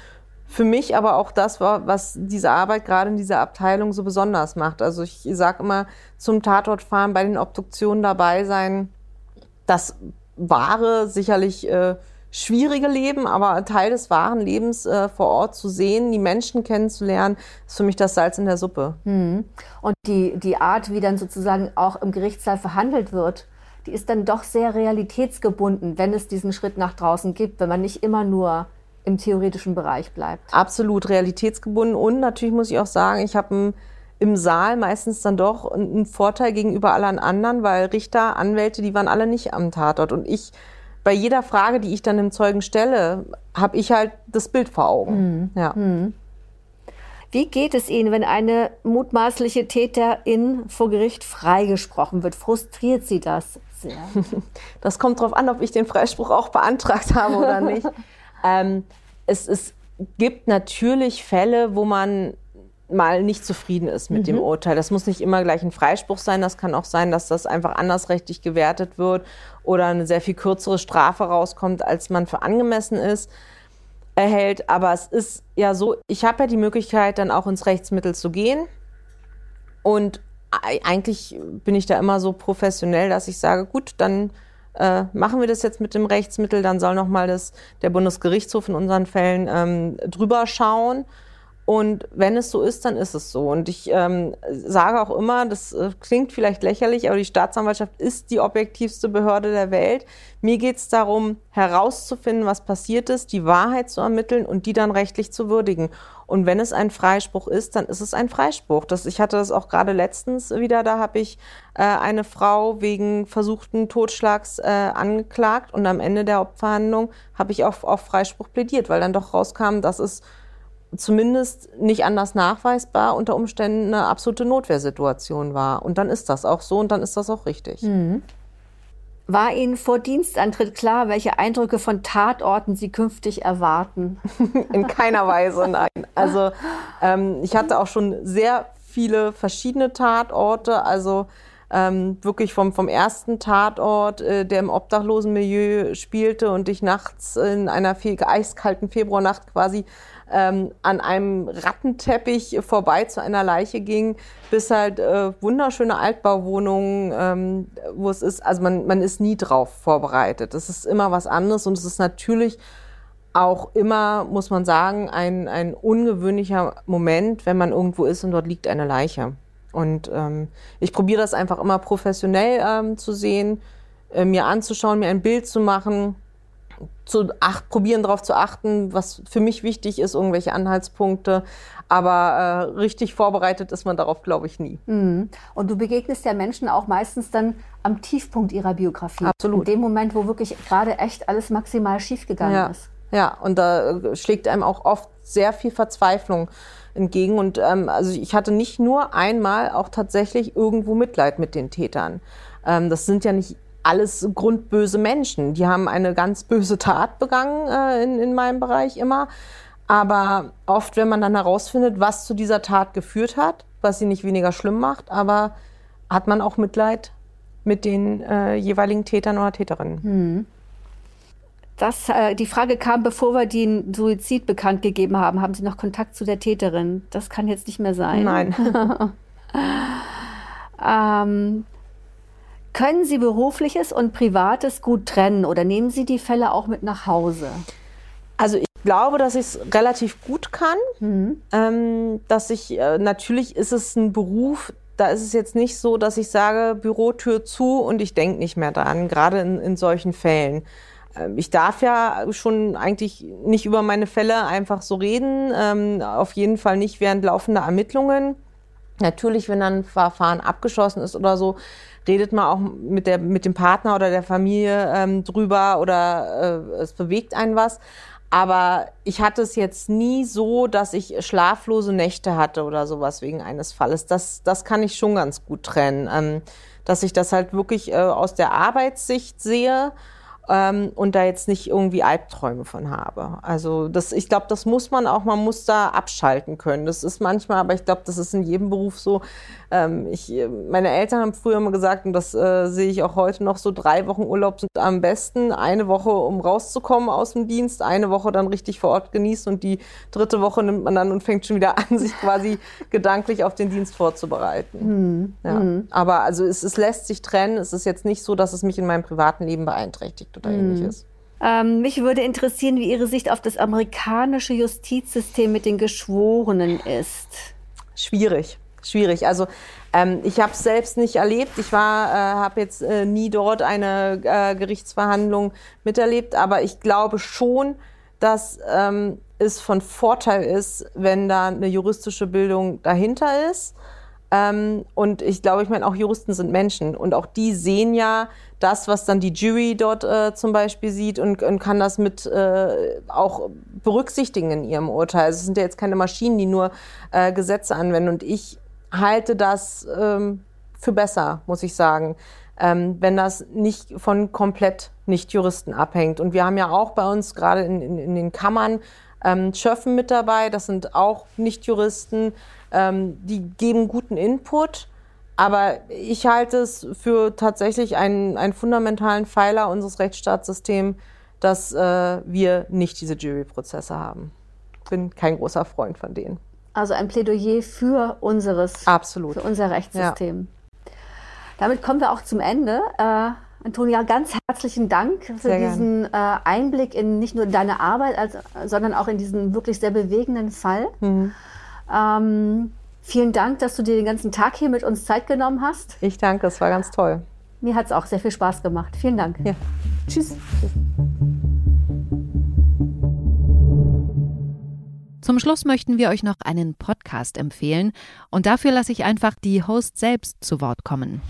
D: für mich aber auch das, war, was diese Arbeit gerade in dieser Abteilung so besonders macht. Also ich sage immer, zum Tatort fahren, bei den Obduktionen dabei sein, das wahre, sicherlich äh, schwierige Leben, aber Teil des wahren Lebens äh, vor Ort zu sehen, die Menschen kennenzulernen, ist für mich das Salz in der Suppe.
C: Und die, die Art, wie dann sozusagen auch im Gerichtssaal verhandelt wird, die ist dann doch sehr realitätsgebunden, wenn es diesen Schritt nach draußen gibt, wenn man nicht immer nur im theoretischen Bereich bleibt.
D: absolut realitätsgebunden und natürlich muss ich auch sagen, ich habe im Saal meistens dann doch einen Vorteil gegenüber allen anderen, weil Richter, Anwälte, die waren alle nicht am Tatort und ich bei jeder Frage, die ich dann dem Zeugen stelle, habe ich halt das Bild vor Augen. Ja.
C: Wie geht es Ihnen, wenn eine mutmaßliche Täterin vor Gericht freigesprochen wird? Frustriert Sie das sehr? [LAUGHS]
D: Das kommt darauf an, ob ich den Freispruch auch beantragt habe oder nicht. [LAUGHS] ähm, es, es gibt natürlich Fälle, wo man mal nicht zufrieden ist mit dem Urteil. Das muss nicht immer gleich ein Freispruch sein. Das kann auch sein, dass das einfach andersrechtlich gewertet wird oder eine sehr viel kürzere Strafe rauskommt, als man für angemessen ist erhält. Aber es ist ja so, ich habe ja die Möglichkeit, dann auch ins Rechtsmittel zu gehen. Und ei- eigentlich bin ich da immer so professionell, dass ich sage, gut, dann äh, machen wir das jetzt mit dem Rechtsmittel, dann soll nochmal der Bundesgerichtshof in unseren Fällen ähm, drüber schauen. Und wenn es so ist, dann ist es so. Und ich ähm, sage auch immer, das äh, klingt vielleicht lächerlich, aber die Staatsanwaltschaft ist die objektivste Behörde der Welt. Mir geht es darum, herauszufinden, was passiert ist, die Wahrheit zu ermitteln und die dann rechtlich zu würdigen. Und wenn es ein Freispruch ist, dann ist es ein Freispruch. Das, ich hatte das auch gerade letztens wieder, da habe ich äh, eine Frau wegen versuchten Totschlags äh, angeklagt und am Ende der Hauptverhandlung habe ich auf, auf Freispruch plädiert, weil dann doch rauskam, dass es zumindest nicht anders nachweisbar unter Umständen eine absolute Notwehrsituation war. Und dann ist das auch so und dann ist das auch richtig. Mhm.
C: War Ihnen vor Dienstantritt klar, welche Eindrücke von Tatorten Sie künftig erwarten? [LAUGHS]
D: In keiner Weise, nein. Also ähm, ich hatte auch schon sehr viele verschiedene Tatorte. Also ähm, wirklich vom, vom ersten Tatort, äh, der im Obdachlosenmilieu spielte und ich nachts in einer eiskalten Februarnacht quasi ähm, an einem Rattenteppich vorbei zu einer Leiche ging, bis halt äh, wunderschöne Altbauwohnungen, ähm, wo es ist, also man, man ist nie drauf vorbereitet. Es ist immer was anderes und es ist natürlich auch immer, muss man sagen, ein, ein ungewöhnlicher Moment, wenn man irgendwo ist und dort liegt eine Leiche. Und ähm, ich probiere das einfach immer professionell ähm, zu sehen, äh, mir anzuschauen, mir ein Bild zu machen zu acht, probieren darauf zu achten, was für mich wichtig ist, irgendwelche Anhaltspunkte. Aber äh, richtig vorbereitet ist man darauf, glaube ich, nie.
C: Mhm. Und du begegnest ja Menschen auch meistens dann am Tiefpunkt ihrer Biografie.
D: Absolut.
C: In dem Moment, wo wirklich gerade echt alles maximal schiefgegangen
D: ja.
C: ist.
D: Ja, und da äh, schlägt einem auch oft sehr viel Verzweiflung entgegen. Und ähm, also ich hatte nicht nur einmal auch tatsächlich irgendwo Mitleid mit den Tätern. Ähm, das sind ja nicht alles grundböse Menschen. Die haben eine ganz böse Tat begangen äh, in, in meinem Bereich immer. Aber oft, wenn man dann herausfindet, was zu dieser Tat geführt hat, was sie nicht weniger schlimm macht, aber hat man auch Mitleid mit den äh, jeweiligen Tätern oder Täterinnen. Hm.
C: Das, äh, die Frage kam, bevor wir den Suizid bekannt gegeben haben. Haben Sie noch Kontakt zu der Täterin? Das kann jetzt nicht mehr sein.
D: Nein. [LAUGHS]
C: ähm, können Sie berufliches und privates gut trennen oder nehmen Sie die Fälle auch mit nach Hause?
D: Also ich glaube, dass ich es relativ gut kann. Mhm. Ähm, dass ich äh, natürlich ist es ein Beruf, da ist es jetzt nicht so, dass ich sage, Bürotür zu und ich denke nicht mehr dran, gerade in, in solchen Fällen. Ähm, ich darf ja schon eigentlich nicht über meine Fälle einfach so reden, ähm, auf jeden Fall nicht während laufender Ermittlungen. Natürlich, wenn dann ein Verfahren abgeschlossen ist oder so, redet man auch mit, der, mit dem Partner oder der Familie ähm, drüber oder äh, es bewegt einen was. Aber ich hatte es jetzt nie so, dass ich schlaflose Nächte hatte oder sowas wegen eines Falles. Das, das kann ich schon ganz gut trennen. Ähm, dass ich das halt wirklich äh, aus der Arbeitssicht sehe ähm, und da jetzt nicht irgendwie Albträume von habe. Also das, ich glaube, das muss man auch, man muss da abschalten können. Das ist manchmal, aber ich glaube, das ist in jedem Beruf so. Ähm, ich, meine Eltern haben früher immer gesagt, und das äh, sehe ich auch heute noch, so drei Wochen Urlaub sind am besten. Eine Woche, um rauszukommen aus dem Dienst, eine Woche dann richtig vor Ort genießen und die dritte Woche nimmt man dann und fängt schon wieder an, sich quasi [LAUGHS] gedanklich auf den Dienst vorzubereiten. Mhm. Ja. Mhm. Aber also es, es lässt sich trennen. Es ist jetzt nicht so, dass es mich in meinem privaten Leben beeinträchtigt oder mhm. ähnliches.
C: Ähm, mich würde interessieren, wie Ihre Sicht auf das amerikanische Justizsystem mit den Geschworenen ist.
D: Schwierig schwierig. Also ähm, ich habe es selbst nicht erlebt. Ich war, äh, habe jetzt äh, nie dort eine äh, Gerichtsverhandlung miterlebt, aber ich glaube schon, dass ähm, es von Vorteil ist, wenn da eine juristische Bildung dahinter ist. Ähm, und ich glaube, ich meine, auch Juristen sind Menschen und auch die sehen ja das, was dann die Jury dort äh, zum Beispiel sieht und, und kann das mit äh, auch berücksichtigen in ihrem Urteil. Also es sind ja jetzt keine Maschinen, die nur äh, Gesetze anwenden. Und ich halte das ähm, für besser, muss ich sagen, ähm, wenn das nicht von komplett Nicht-Juristen abhängt. Und wir haben ja auch bei uns gerade in, in, in den Kammern ähm, Schöffen mit dabei, das sind auch Nicht-Juristen, ähm, die geben guten Input. Aber ich halte es für tatsächlich einen, einen fundamentalen Pfeiler unseres Rechtsstaatssystems, dass äh, wir nicht diese Juryprozesse haben. Bin kein großer Freund von denen.
C: Also ein Plädoyer für unseres,
D: Absolut.
C: für unser Rechtssystem. Ja. Damit kommen wir auch zum Ende. Äh, Antonia, ganz herzlichen Dank für
D: Sehr
C: diesen äh, Einblick in nicht nur deine Arbeit, als, sondern auch in diesen wirklich sehr bewegenden Fall.
D: Mhm.
C: Ähm, vielen Dank, dass du dir den ganzen Tag hier mit uns Zeit genommen hast.
D: Ich danke, es war ganz toll.
C: Mir hat es auch sehr viel Spaß gemacht. Vielen Dank.
D: Ja.
C: Tschüss.
E: Zum Schluss möchten wir euch noch einen Podcast empfehlen und dafür lasse ich einfach die Host selbst zu Wort kommen.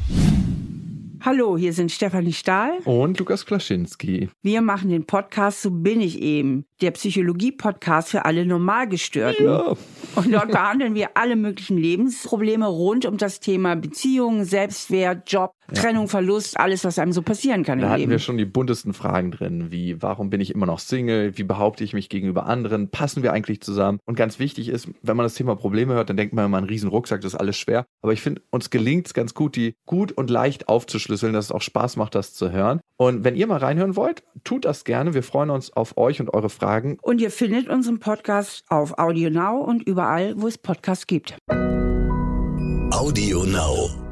F: Hallo, hier sind Stefanie Stahl.
G: Und Lukas Klaschinski.
F: Wir machen den Podcast So bin ich eben, der Psychologie-Podcast für alle Normalgestörten.
G: Ja.
F: Und dort behandeln wir alle möglichen Lebensprobleme rund um das Thema Beziehungen, Selbstwert, Job, Trennung, Verlust, alles, was einem so passieren kann
G: Da
F: im
G: hatten
F: Leben.
G: wir schon die buntesten Fragen drin, wie warum bin ich immer noch Single, wie behaupte ich mich gegenüber anderen, passen wir eigentlich zusammen? Und ganz wichtig ist, wenn man das Thema Probleme hört, dann denkt man immer, ein riesen Rucksack, das ist alles schwer. Aber ich finde, uns gelingt es ganz gut, die gut und leicht aufzuschlüsseln, dass es auch Spaß macht, das zu hören. Und wenn ihr mal reinhören wollt, tut das gerne. Wir freuen uns auf euch und eure Fragen.
F: Und ihr findet unseren Podcast auf Audio Now und überall, wo es Podcasts gibt.
H: Audio Now.